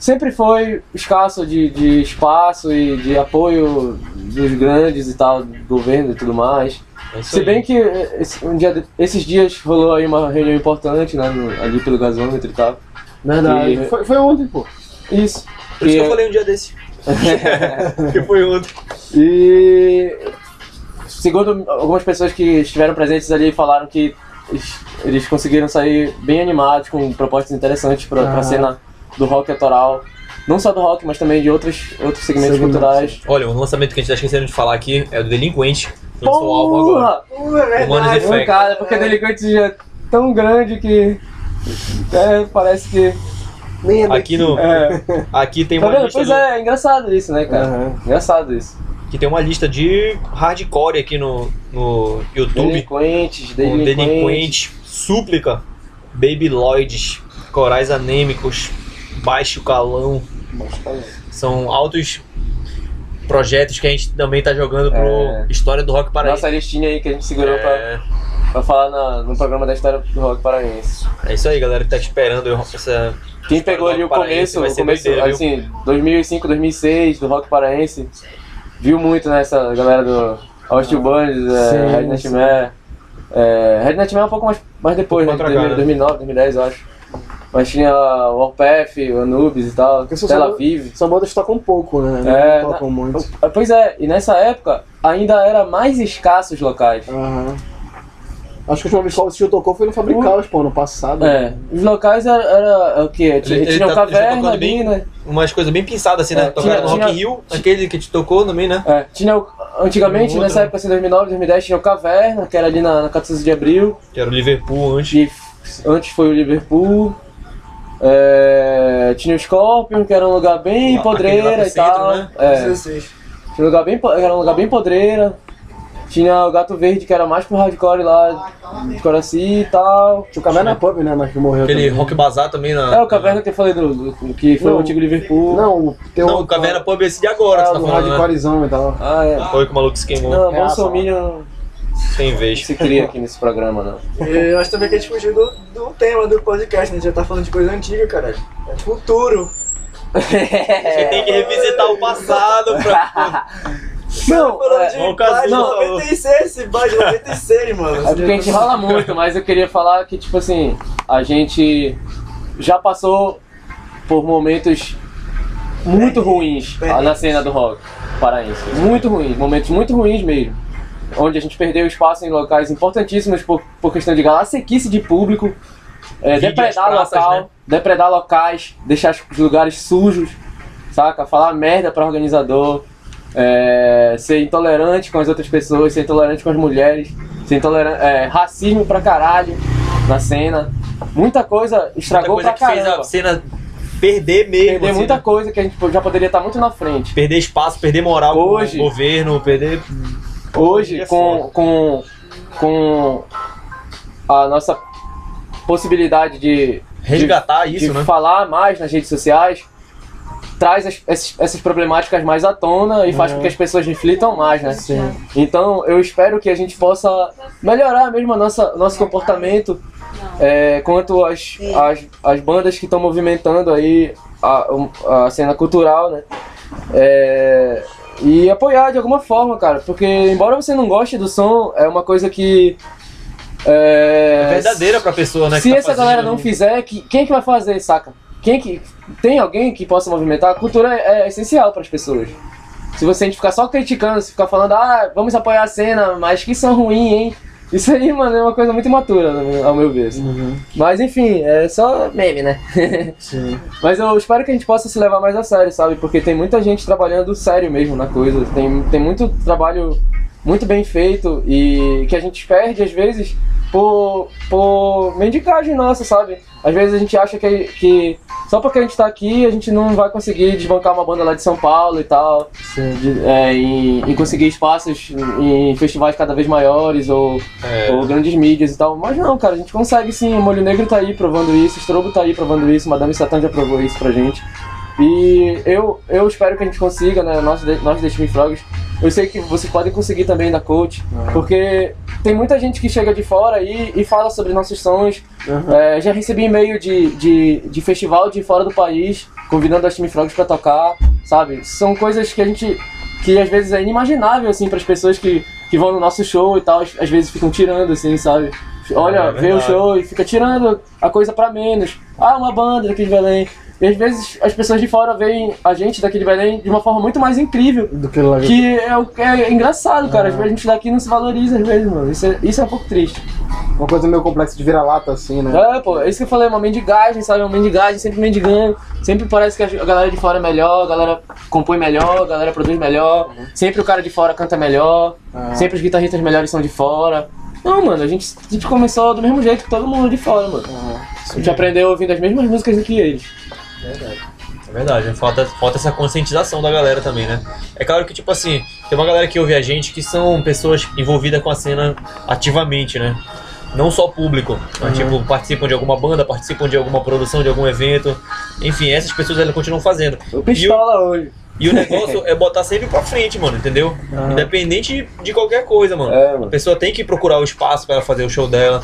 sempre foi escasso de, de espaço e de apoio dos grandes e tal, do governo e tudo mais. É Se bem que esse- um dia, esses dias rolou aí uma reunião importante, né, no- ali pelo gasômetro e tal. Verdade. E- Foi, foi ontem, pô. Isso. Por isso que E- eu falei um dia desse. que foi ontem. E segundo algumas pessoas que estiveram presentes ali falaram que eles- eles conseguiram sair bem animados com propostas interessantes para Ah. a cena do rock autoral. Não só do rock, mas também de outros, outros segmentos culturais. Olha, o lançamento que a gente tá esquecendo de falar aqui é o do Delinquente. que Lançou o álbum agora. Porra! Uh, é verdade. Cara, porque Delinquente já é tão grande que é, parece que. Nem é Aqui no. É, Aqui tem tá uma vendo? lista. Pois do- é, é engraçado isso, né, cara? Aham. Engraçado isso. Aqui tem uma lista de hardcore aqui no, no YouTube. Delinquentes, delinquentes. Delinquente, Súplica, Baby Lloyds, Corais Anêmicos, Baixo Calão. São altos projetos que a gente também tá jogando pro É. História do Rock Paraíso. Nossa listinha aí que a gente segurou pra, É, pra falar na- no programa da história do rock paraense. é isso aí, galera que tá esperando eu- essa. Quem pegou ali o paraense começo, o começo doideira, viu? assim, 2005, 2006 do rock paraense, viu muito nessa galera do Austin Burns, é, Sim, Red. Nightmare. É, Red Nightmare é um pouco mais, mais depois, Um né? pouco mais pra cá, 2009, 2010, eu acho. Mas tinha o Warpath, o Anubis e tal, Porque Tel Aviv. São bandas que tocam pouco, né? Não É, tocam muito. Pois é, e nessa época ainda era mais escasso os locais. Aham. Acho que a última vez que o tocou foi no Fabricaus, pô, ano passado. É, os locais era, era o quê? Tinha, Ele- tinha tá- ele um tá caverna ali, bem? né? Umas coisas bem pinçadas assim, né? É, Tocaram tinha- no Rock in tinha- Rio, aquele que te tocou também, né? É, tinha o- antigamente, nessa época, assim, 2009, 2010, tinha o Caverna, que era ali na, na 14 de abril, Que era o Liverpool antes. que f- antes foi o Liverpool. É, tinha o Scorpion, que era um lugar bem Lá- podreira e tal. centro, né? É, 16. tinha um lugar bem, era um lugar bem podreira. Tinha o Gato Verde, que era mais pro hardcore lá de Coraci e tal. Tinha o Caverna Pub, né? Mas que morreu. Aquele também. Rock Bazar também na. É o Caverna que eu falei do, do- que foi Não, o antigo Liverpool. Não, o teu. Não, o Caverna Pub é esse de agora é, que você tá do falando, né? hardcorezão e tal. Ah, é. Foi que o maluco se queimou. Não, É, Bolsominion não Tem vez. se cria aqui nesse programa, não. E Eu acho também que a gente fugiu do, do tema do podcast, né? A gente já tá falando de coisa antiga, caralho. É futuro. Você tem que revisitar o passado pra. Não, é, de o caso Bad não. 96, esse Bad 96, mano. É porque a gente fala muito, mas eu queria falar que, tipo assim, a gente já passou por momentos muito ruins na cena do rock paraense. Muito ruins, momentos muito ruins mesmo. Onde a gente perdeu espaço em locais importantíssimos por, por questão de galáctequice de público, é, depredar as praças, local, né? depredar locais, deixar os lugares sujos, saca? Falar merda para organizador, é, ser intolerante com as outras pessoas, ser intolerante com as mulheres, ser intolerante, é, racismo pra caralho na cena. Muita coisa Muita estragou coisa pra fez caramba. a cena perder mesmo. Perder assim, muita né? coisa que a gente já poderia estar muito na frente. Perder espaço, perder moral Hoje- com o governo, perder. Hoje, é com, com, com a nossa possibilidade de, Resgatar de, isso, de né? falar mais nas redes sociais, traz as- esses- essas problemáticas mais à tona e faz com que as pessoas reflitam mais, né? Então eu espero que a gente possa melhorar mesmo a nossa, nosso comportamento é, quanto às, às, às bandas que estão movimentando aí a, a cena cultural, né? É, e apoiar de alguma forma, cara, porque embora você não goste do som, é uma coisa que. É, É verdadeira pra pessoa, né? Se tá essa galera não fizer, que, quem é que vai fazer, saca? quem que. Tem alguém que possa movimentar? A cultura é, é essencial para as pessoas. Se você a gente ficar só criticando, se ficar falando, ah, vamos apoiar a cena, mas que são ruins, hein? Isso aí, mano, é uma coisa muito imatura, né, ao meu ver. assim. Mas enfim, é só meme, né? Sim. Mas eu espero que a gente possa se levar mais a sério, sabe? Porque tem muita gente trabalhando sério mesmo na coisa. Tem, tem muito trabalho muito bem feito e que a gente perde às vezes por, por mendicagem nossa, sabe? Às vezes a gente acha que, que só porque a gente tá aqui a gente não vai conseguir desbancar uma banda lá de São Paulo e tal, de, é, e, e conseguir espaços em, festivais cada vez maiores ou, É. ou grandes mídias e tal. Mas não, cara, a gente consegue sim. O Molho Negro tá aí provando isso, o Strobo tá aí provando isso, Madame Satã já provou isso pra gente. E eu, eu espero que a gente consiga, né? Nós, nós da Steam Frogs. Eu sei que vocês podem conseguir também da coach, porque tem muita gente que chega de fora aí e fala sobre nossos sons. É, já recebi e-mail de, de, de festival de fora do país, convidando a Steam Frogs pra tocar, sabe? São coisas que a gente. que às vezes é inimaginável, assim, para as pessoas que, que vão no nosso show e tal, às vezes ficam tirando, assim, sabe? Olha, É vê o show e fica tirando a coisa pra menos. Ah, uma banda daqui de Belém. E às vezes as pessoas de fora veem a gente daqui de Belém de uma forma muito mais incrível. Do que lá Que é, é engraçado, cara. Às vezes a gente daqui não se valoriza, às vezes, mano. Isso é, isso é um pouco triste. Uma coisa meio complexa de vira-lata, assim, né? É, pô, é isso que eu falei, uma mendigagem, sabe? Uma mendigagem, sempre mendigando. Sempre parece que a galera de fora é melhor, a galera compõe melhor, a galera produz melhor. Sempre o cara de fora canta melhor. Ah. Sempre os guitarristas melhores são de fora. Não, mano, a gente, a gente começou do mesmo jeito que todo mundo de fora, mano. A gente aprendeu ouvindo as mesmas músicas do que eles. É verdade, né? falta, falta essa conscientização da galera também, né? É claro que, tipo assim, tem uma galera que ouve a gente que são pessoas envolvidas com a cena ativamente, né? Não só público, mas, tipo, participam de alguma banda, participam de alguma produção, de algum evento. Enfim, essas pessoas elas continuam fazendo. Eu E o, pistola hoje. e o negócio é botar sempre pra frente, mano, entendeu? Independente de qualquer coisa, mano. É, mano. A pessoa tem que procurar o espaço para ela fazer o show dela.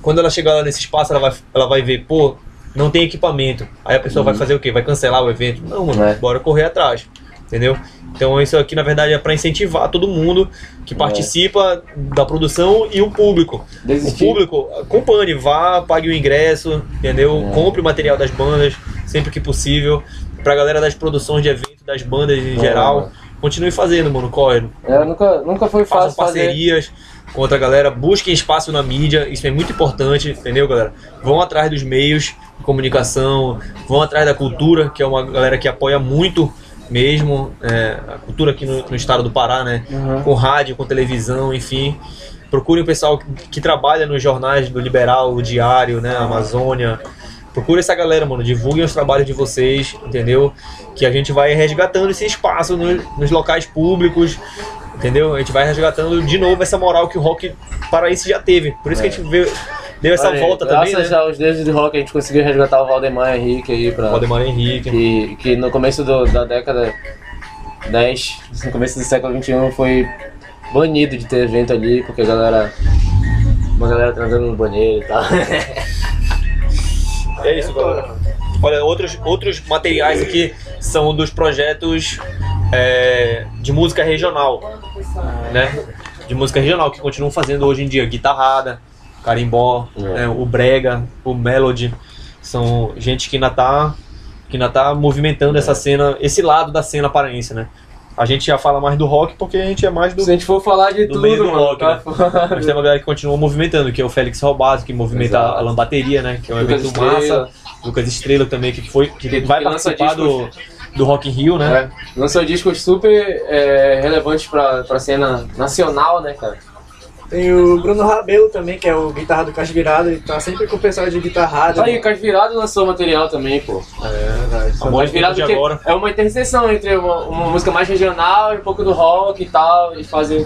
Quando ela chegar lá nesse espaço, ela vai, ela vai ver, pô, não tem equipamento. Aí a pessoa vai fazer o quê? Vai cancelar o evento? Não, mano, É. bora correr atrás. Entendeu? Então isso aqui, na verdade, é para incentivar todo mundo que participa da produção e o público. Desistir. O público, acompanhe, vá, pague o ingresso, entendeu? É. Compre o material das bandas sempre que possível. Pra galera das produções de evento, das bandas em É, geral, continue fazendo, mano, corre. É, nunca, nunca foi Façam fácil fazer. Com outra galera, busquem espaço na mídia, isso é muito importante, entendeu, galera? Vão atrás dos meios de comunicação, vão atrás da cultura, que é uma galera que apoia muito mesmo é, a cultura aqui no, no estado do Pará, né? Uhum. Com rádio, com televisão, enfim. Procurem o pessoal que, que trabalha nos jornais do Liberal, o Diário, né? Amazônia. Procure essa galera, mano. Divulguem os trabalhos de vocês, entendeu? Que a gente vai resgatando esse espaço no- nos locais públicos, entendeu? A gente vai resgatando de novo essa moral que o rock paraense já teve. Por isso que a gente veio, deu essa Olha volta também, graças né? aos deuses do rock a gente conseguiu resgatar o Valdemar Henrique aí pra. Valdemar Henrique. que, que no começo do- da década 10, no começo do século XXI, foi banido de ter evento ali, porque a galera. Uma galera transando no banheiro e tal. É isso, galera. Olha, outros, outros materiais aqui são dos projetos é, de música regional, né? De música regional, que continuam fazendo hoje em dia guitarrada, carimbó, É. né? o brega, o melody. São gente que ainda tá, que ainda tá movimentando essa cena, esse lado da cena paraense, né? A gente já fala mais do rock porque a gente é mais do, Se a gente for falar de do tudo, meio do mano, rock, tá né? Mas tem uma galera que continua movimentando, que é o Félix Robato, que movimenta Exato. a Lambateria, né? Que é um Lucas evento Estrela. massa. Lucas Estrela também, que foi que, Que- vai participar do, discos. Do Rock in Rio, né? É, lançou discos super é, relevantes pra, pra cena nacional, né, cara? Tem o Bruno Rabelo também, que é o guitarra do Caixa Virado, ele tá sempre com o pessoal de guitarrada. Aí, o Carlos Virado lançou material também, pô. A O moda Carlos Virado de que agora. é uma interseção entre uma, uma música mais regional e um pouco do rock e tal, e fazem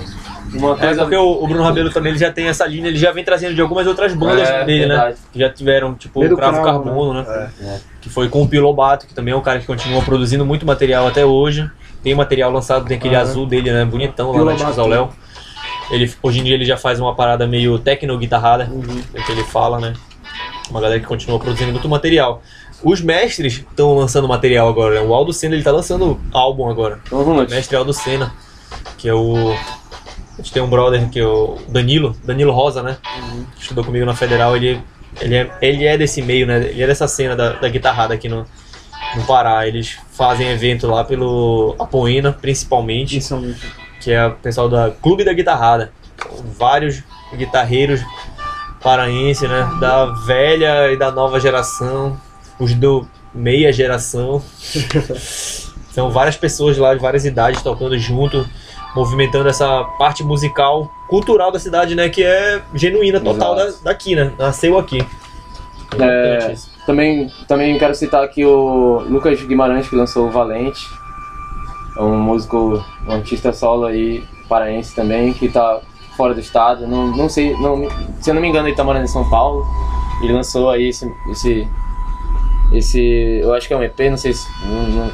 uma É coisa... porque o, o Bruno Rabelo também ele já tem essa linha, ele já vem trazendo de algumas outras bandas É, dele, né? verdade. Que já tiveram, tipo, o Cravo Carbono, né? É. Que foi com o Pio Lobato, que também é um cara que continua produzindo muito material até hoje. Tem material lançado, tem aquele Ah, azul dele, né? Bonitão lá na. Discos ao Léo. Ele, hoje em dia ele já faz uma parada meio tecno-guitarrada, Uhum. é o que ele fala, né? Uma galera que continua produzindo muito material. Os mestres estão lançando material agora, né? O Aldo Senna ele tá lançando álbum agora. Vamos lá. Mestre Aldo Senna, que é o. A gente tem um brother que é o Danilo, Danilo Rosa, né? Que estudou comigo na Federal, ele Ele é, ele é desse meio, né? Ele é dessa cena da, da guitarrada aqui no, no Pará. Eles fazem evento lá pelo Apoena, principalmente, que é o pessoal da Clube da Guitarrada. Vários guitarreiros paraenses, né? Da velha e da nova geração, os do meia geração. São várias pessoas lá de várias idades tocando junto, movimentando essa parte musical, cultural da cidade, né? Que é genuína, total da, daqui, né? Nasceu aqui. É, também, também quero citar aqui o Lucas Guimarães, que lançou o Valente. É um músico, um artista solo aí, paraense também, que tá fora do estado. Não, não sei, não, se eu não me engano, ele tá morando em São Paulo. Ele lançou aí esse. esse, esse eu acho que é um EP, não sei se. não- não-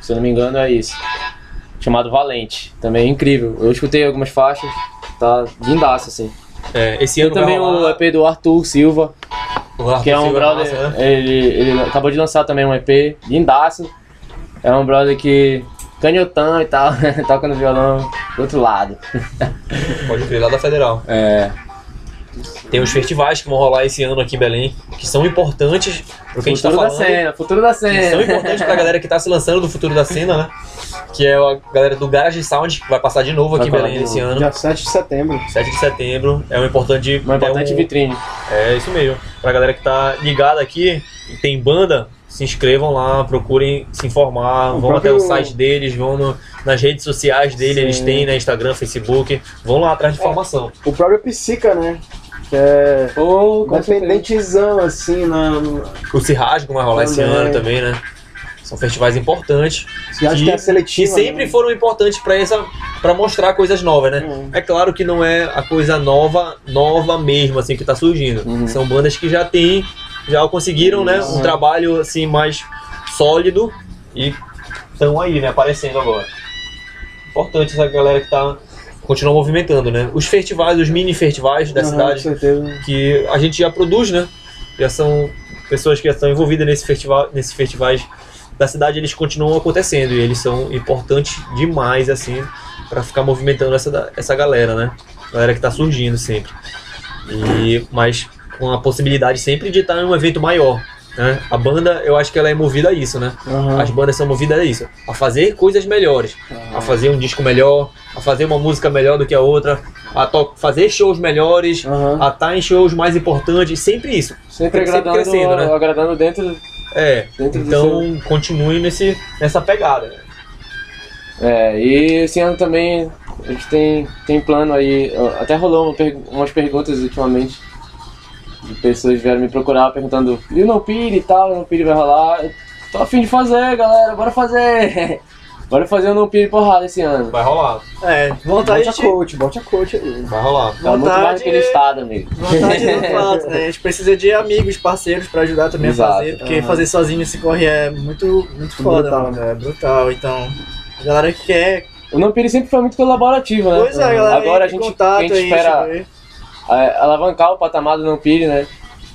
se eu não me engano, é isso. Chamado Valente. Também é incrível. Eu escutei algumas faixas, tá lindaço assim. É, esse ano também rolar o EP do Arthur Silva, Arthur que é um Silva brother. massa, né? ele, ele acabou de lançar também um EP, lindaço. É um brother que canhotão e tal, toca no violão do outro lado. Pode crer, lá da Federal. É, Tem os festivais que vão rolar esse ano aqui em Belém, que são importantes pro que a gente tá futuro da falando. cena, futuro da que são cena. importantes pra galera que tá se lançando do futuro da cena, né? Que é a galera do Garage Sound, que vai passar de novo aqui em Vai falar Belém esse ano. Dia 7 de setembro. 7 de setembro. É um importante. Uma importante é, um- vitrine. é isso mesmo. Pra galera que tá ligada aqui e tem banda, se inscrevam lá, procurem se informar, O vão até o próprio- site deles, vão no- nas redes sociais dele, eles Sim. têm, né? Instagram, Facebook, vão lá atrás de informação. O próprio Psica, né? Que é certeza. independentezão, assim, na. no- O Cirrasgo vai rolar esse ano também, né? São festivais importantes. Se acha que, que é seletiva. sempre né? foram importantes para essa para mostrar coisas novas, né? Uhum. É claro que não é a coisa nova, nova mesmo assim que tá surgindo. Uhum. São bandas que já têm, já conseguiram, né, um Uhum. trabalho assim mais sólido e estão aí, né, aparecendo agora. Importante essa galera que tá continua movimentando, né? Os festivais, os mini festivais da Aham, cidade que a gente já produz, né? Já são pessoas que já estão envolvidas nesse festival, nesses festivais da cidade, eles continuam acontecendo e eles são importantes demais assim para ficar movimentando essa essa galera, né? Galera que tá surgindo sempre. E mas com a possibilidade sempre de estar em um evento maior, né? A banda, eu acho que ela é movida a isso, né? Aham. As bandas são movidas a isso, a fazer coisas melhores, a fazer um disco melhor, a fazer uma música melhor do que a outra, a fazer shows melhores, Aham. a estar em shows mais importantes, sempre isso. Sempre Sempre agradando, crescendo, né? agradando dentro. É, Dentro então continue nesse, nessa pegada. né? É, e esse ano também a gente tem, tem plano aí. Até rolou uma umas perguntas ultimamente. De pessoas vieram me procurar perguntando: e o Pire e tal? O Pire vai rolar? Tô a fim de fazer, galera, bora fazer! bora fazer o Pire porrada esse ano. Vai rolar, É, vontade Bote a de. coach, bote a coach aí. vai rolar. Tá muito mais Vontade- do que listado, amigo. Vontade não falta, né? A gente precisa de amigos, parceiros pra ajudar também Exato. a fazer, porque Aham. fazer sozinho esse corre é muito, muito foda, Brutal, mano. É brutal. Então, a galera que quer. O Pire sempre foi muito colaborativo, né? Pois é, a galera. Agora a gente, contato a gente aí, espera é, alavancar o patamar do No Pire, né?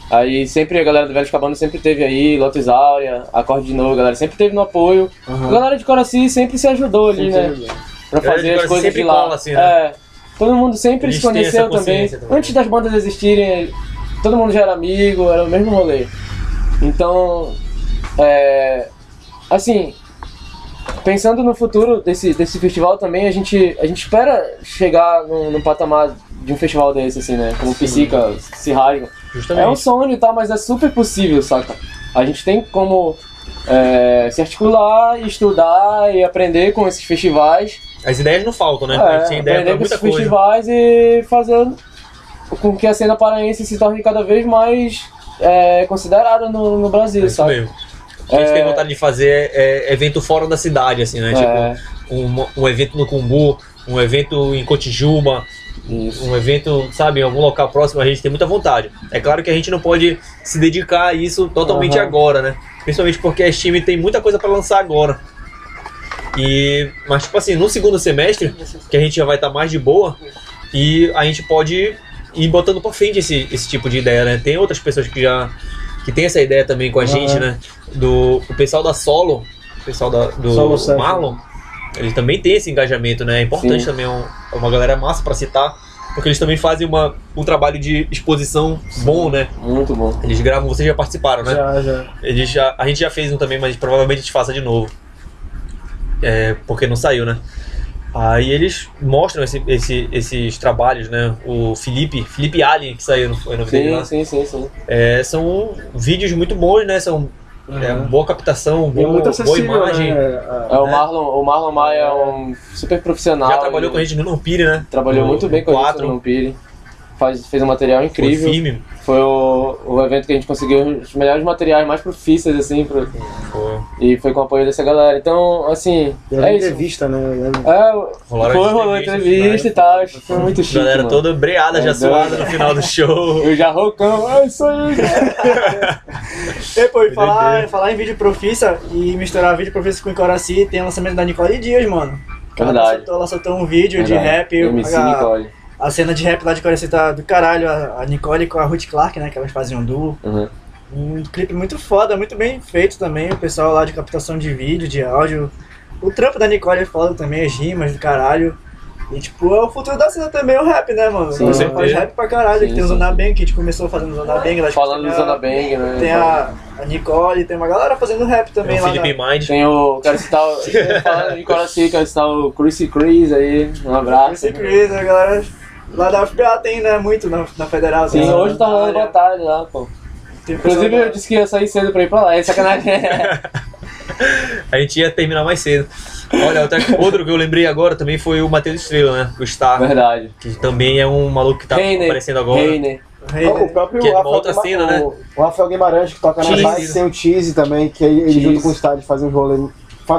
Aí sempre a galera do Velho Cabano sempre teve aí, Lotus Áurea, Acorde de Novo, a galera sempre teve no apoio. A galera de Coraci sempre se ajudou ali, né? Pra A galera fazer as coisas sempre de lá. cola, assim, né? É. Todo mundo sempre Eles se conheceu também. também. Antes das bandas existirem, todo mundo já era amigo, era o mesmo rolê. Então, é, assim, pensando no futuro desse, desse festival também, a gente, a gente espera chegar num, num patamar de um festival desse, assim, né? Como Psica, Cirrasgo. Justamente. É um sonho e tal, mas é super possível, saca? A gente tem como é, se articular, estudar e aprender com esses festivais. As ideias não faltam, né? É, a gente tem ideia aprender com esses coisa. festivais e fazer com que a cena paraense se torne cada vez mais é, considerada no, no Brasil, É sabe? mesmo. Que a gente É. tem vontade de fazer é evento fora da cidade, assim, né? É. Tipo, um, um evento no Cumbu, um evento em Cotijuba, Isso. um evento, sabe, em algum local próximo, a gente tem muita vontade. É claro que a gente não pode se dedicar a isso totalmente Aham. agora, né? Principalmente porque a Steam tem muita coisa pra lançar agora. E, mas, tipo assim, no segundo semestre, que a gente já vai estar mais de boa, e a gente pode ir botando pra frente esse, esse tipo de ideia, né? Tem outras pessoas que já que tem essa ideia também com a gente, né? Do o pessoal da Solo, o pessoal da, do Solo. Marlon, ele também tem esse engajamento, né? É importante Sim. também, é um- uma galera massa pra citar, porque eles também fazem uma, um trabalho de exposição bom, né? Muito bom. Eles gravam, vocês já participaram, né? Já, já. Eles já, a gente já fez um também, mas provavelmente a gente faça de novo. É, porque não saiu, né? Aí eles mostram esse- esse- esses trabalhos, né? O Felipe, Felipe Alien, que saiu, não foi o nome dele lá? Sim, sim, sim, sim. É, são vídeos muito bons, né? São é, boa captação, E é boa, muito boa acessível, imagem. né? A- É, o Né? Marlon, o Marlon Maia é um super profissional. Já trabalhou com a gente no Nampire, né? Trabalhou No- muito bem com a gente no Pire. Faz, fez um material Foi incrível. firme. Foi o, o evento que a gente conseguiu os melhores materiais mais profícios, assim, pro- Foi. e foi com o apoio dessa galera. Então, assim, Eu é de isso. entrevista, né? Eu. É, Rolaram foi, rolou entrevista e tal, foi muito chique, Galera mano. toda breada, já É, suada doido. no final do show. Eu já rocão, é isso aí. E, pô, e falar, falar em vídeo profissa e misturar vídeo profissa com Coraci, tem o lançamento da Nicole Dias, mano. Ela Verdade. soltou, ela soltou um vídeo de Verdade. rap. MC a, Nicole. A cena de rap lá de Coraci tá do caralho. A, a Nicole com a Ruth Clark, né? Que elas faziam duo. Uhum. Um clipe muito foda, muito bem feito também. O pessoal lá de captação de vídeo, de áudio. O trampo da Nicole é foda também, as rimas do caralho. E tipo, é o futuro da cena também, o rap, né, mano? Sim, com faz rap pra caralho. Sim, que tem o Zona. Bang, que a gente começou fazendo Zona Bang. lá, tipo, Falando do Zona Bang, né? Tem a, a Nicole, tem uma galera fazendo rap também Tem o lá. Felipe na- Mind. Tem o. Quero citar o. Falando de Coraci, quero citar o Chrissy Chris aí. Um abraço. Esse Chris, a galera lá da FBA tem, né, muito na, na Federal. Sim, né? hoje tá rolando Na batalha lá, pô. Tem Inclusive eu disse que ia sair cedo pra ir pra lá, é sacanagem. A gente ia terminar mais cedo. Olha, outra- outro que eu lembrei agora também foi o Matheus Estrela, né? O Star. Verdade. Que também é um maluco que tá Reiner. aparecendo agora. Reiner. Rei, Ah, o próprio Que é Rafael outra cena, né? o, Rafael Guimarães que toca na Cheese. base sem o Cheese também, que ele, ele Cheese. junto com o estádio fazem um rolê.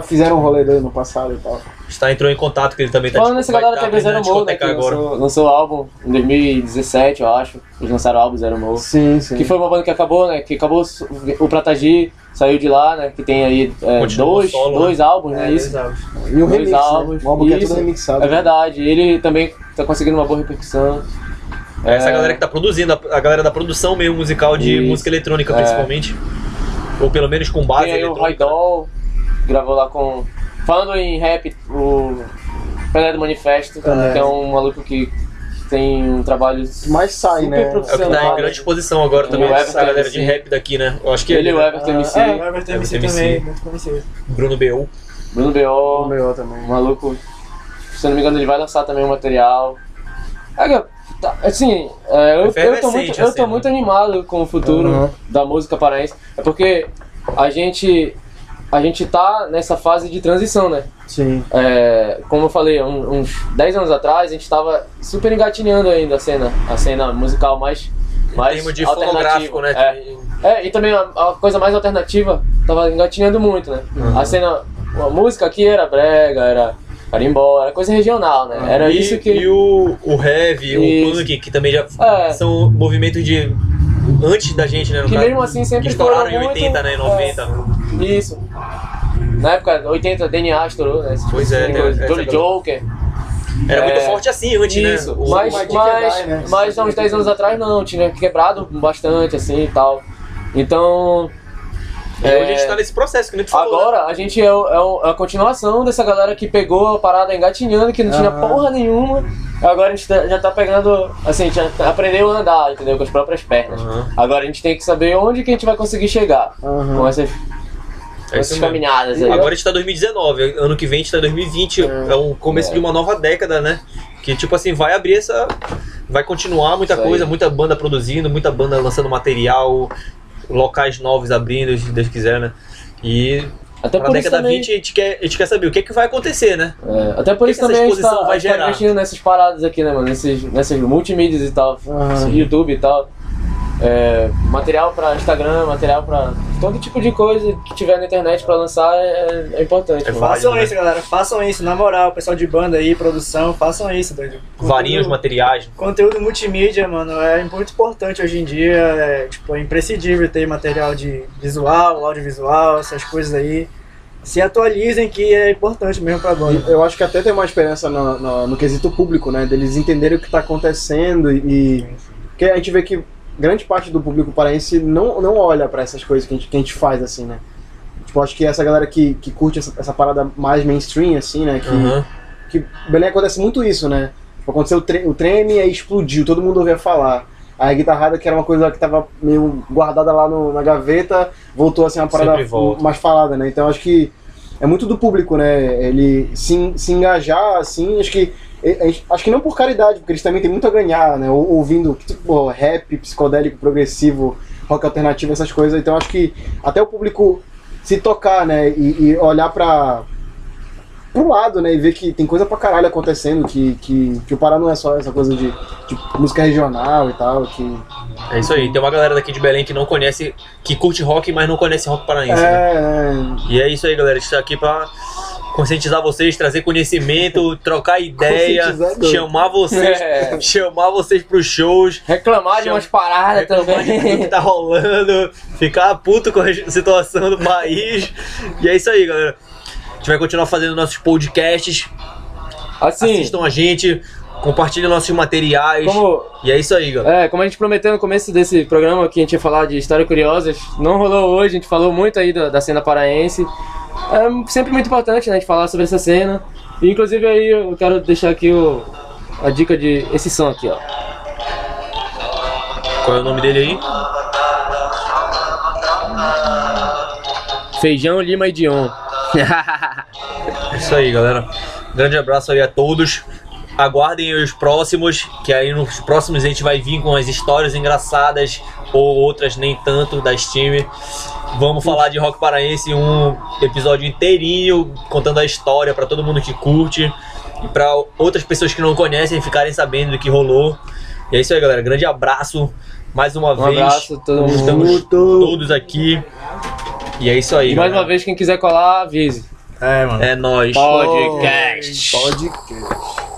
Fizeram um rolê dele no passado e tal. Está entrou em contato que ele também tá Falando nessa galera tá teve Zero Mo, né? Que discoteca agora. lançou, lançou o álbum em 2017, eu acho. Eles lançaram o álbum Zero Mo. Sim, sim. Que foi uma banda que acabou, né? Que acabou o Pratagi, saiu de lá, né? Que tem aí é, dois, solo, né? dois álbuns, né? É, Isso. dois álbuns. E um dois remix, álbuns, né? Um álbum que é isso. tudo remixado. É verdade. Ele também tá conseguindo uma boa repercussão. Essa É, galera que tá produzindo, a, galera da produção mesmo musical de Isso. música eletrônica, É. principalmente. Ou pelo menos com base Tem aí o eletrônica. Raidol, gravou lá com. Falando em rap, o Pelé do Manifesto, Pelé. que é um maluco que tem um trabalho Mais sai, super né? É o que tá profissional. em grande exposição agora E também, o essa Everton galera de MC. rap daqui, né? Eu acho que Ele e o né? Everton MC, Ah, é, o Everton MC Everton também, MC. muito conhecido. Bruno B.O. Bruno B.O., meu também. um maluco. Se eu não me engano, ele vai lançar também um material. É, tá, assim, é, eu, eu, tô muito, eu tô cena. muito animado com o futuro Uhum. da música paraense. É porque a gente, a gente tá nessa fase de transição, né? Sim. É, como eu falei, um- uns 10 anos atrás, a gente tava super engatinhando ainda a cena, a cena musical mais, Em mais termos de alternativa. fonográfico, né? É. É, e também a, a coisa mais alternativa tava engatinhando muito, né? A cena, a música aqui era brega, era carimbó, era coisa regional, né? Era e, isso que. E o, o heavy, o punk, que também já É. são movimentos de. Antes da gente, né? No Que caso, mesmo assim sempre que estouraram foram em muito- 80, né? 90. Isso. Na época, 80, DNA estourou, né? Pois é, tem essa Jolly galera. Joker. Era muito É. forte assim antes, Isso, né? O- mas, mas, né? mas há uns 10 anos atrás não, tinha quebrado bastante assim e tal. Então. E hoje a gente tá nesse processo que nem tu falou. né? Agora a gente é, o- é o- é a continuação dessa galera que pegou a parada engatinhando, que não tinha Aham. porra nenhuma. Agora a gente tá- já tá pegando, assim, a gente já aprendeu a andar, entendeu? Com as próprias pernas. Aham. Agora a gente tem que saber onde que a gente vai conseguir chegar Aham. com essas, É aí. Agora a gente tá em 2019, ano que vem a gente tá em 2020, é, um começo É. de uma nova década, né? Que tipo assim, vai abrir essa. Vai continuar muita Isso aí. coisa, muita banda produzindo, muita banda lançando material, locais novos abrindo, se Deus quiser, né? E Até na por década também, 20 a gente, quer, a gente quer saber o que, é que vai acontecer, né? é, até por que isso que também a gente tá, vai a gente tá gerar? investindo nessas paradas aqui, né, mano? Nesses, nessas multimídias e tal. YouTube e tal. É, material pra Instagram, material pra todo tipo de coisa que tiver na internet pra lançar é, é importante. É Façam né? isso, galera. Façam isso, na moral, pessoal de banda aí, produção, façam isso, doido. Varinhos, Conteúdo- materiais. Conteúdo multimídia, mano, é muito importante hoje em dia. É, tipo, é imprescindível ter material de visual, audiovisual, essas coisas aí. Se atualizem que é importante mesmo pra banda. Eu acho que até tem uma esperança no, no, no quesito público, né? Deles entenderem o que tá acontecendo e. Porque a gente vê que grande parte do público paraense não, não olha pra essas coisas que a, gente, que a gente faz, assim, né? Tipo, acho que essa galera que, que curte essa, essa parada mais mainstream, assim, né? Que, Aham. que Belém acontece muito isso, né? aconteceu o, tre o treme e aí explodiu, todo mundo ouvia falar. Aí a guitarrada, que era uma coisa que tava meio guardada lá no- na gaveta, voltou assim uma parada mais falada, né? Então acho que é muito do público, né? Ele se, se engajar, assim, acho que. Acho que não por caridade, porque eles também têm muito a ganhar, né? Ou- Ouvindo tipo, rap, psicodélico, progressivo, rock alternativo, essas coisas. Então acho que até o público se tocar, né? E, e olhar pra, pro lado, né? E ver que tem coisa pra caralho acontecendo, que, que, que o Pará não é só essa coisa de, de música regional e tal, que... É isso aí. Tem uma galera daqui de Belém que não conhece, que curte rock, mas não conhece rock paraense. né? É, é, E é isso aí, galera. A gente tá aqui pra conscientizar vocês, trazer conhecimento, trocar ideia, chamar vocês, É. chamar vocês pros shows. Reclamar de umas paradas reclamar de tudo que também. tá rolando, ficar puto com a situação do país. E é isso aí, galera. A gente vai continuar fazendo nossos podcasts. Assim, Assistam a gente, compartilhem nossos materiais. como, E é isso aí, galera. é, como a gente prometeu no começo desse programa que a gente ia falar de histórias curiosas, não rolou hoje, a gente falou muito aí da, da cena paraense. É sempre muito importante né, a gente falar sobre essa cena. E, inclusive aí eu quero deixar aqui o, a dica de esse som aqui, ó. Qual é o nome dele aí? Feijão, Lima e Dion. É isso aí, galera. Grande abraço aí a todos. Aguardem os próximos, que aí nos próximos a gente vai vir com as histórias engraçadas ou outras nem tanto da Steam. Vamos falar de rock paraense um episódio inteirinho contando a história pra todo mundo que curte e pra outras pessoas que não conhecem ficarem sabendo do que rolou. E é isso aí, galera. Grande abraço mais uma Um vez. abraço a todo mundo. Estamos todos aqui. E é isso aí. E mais galera. uma vez, quem quiser colar, avise. É, mano. É nóis. Podcast. podcast.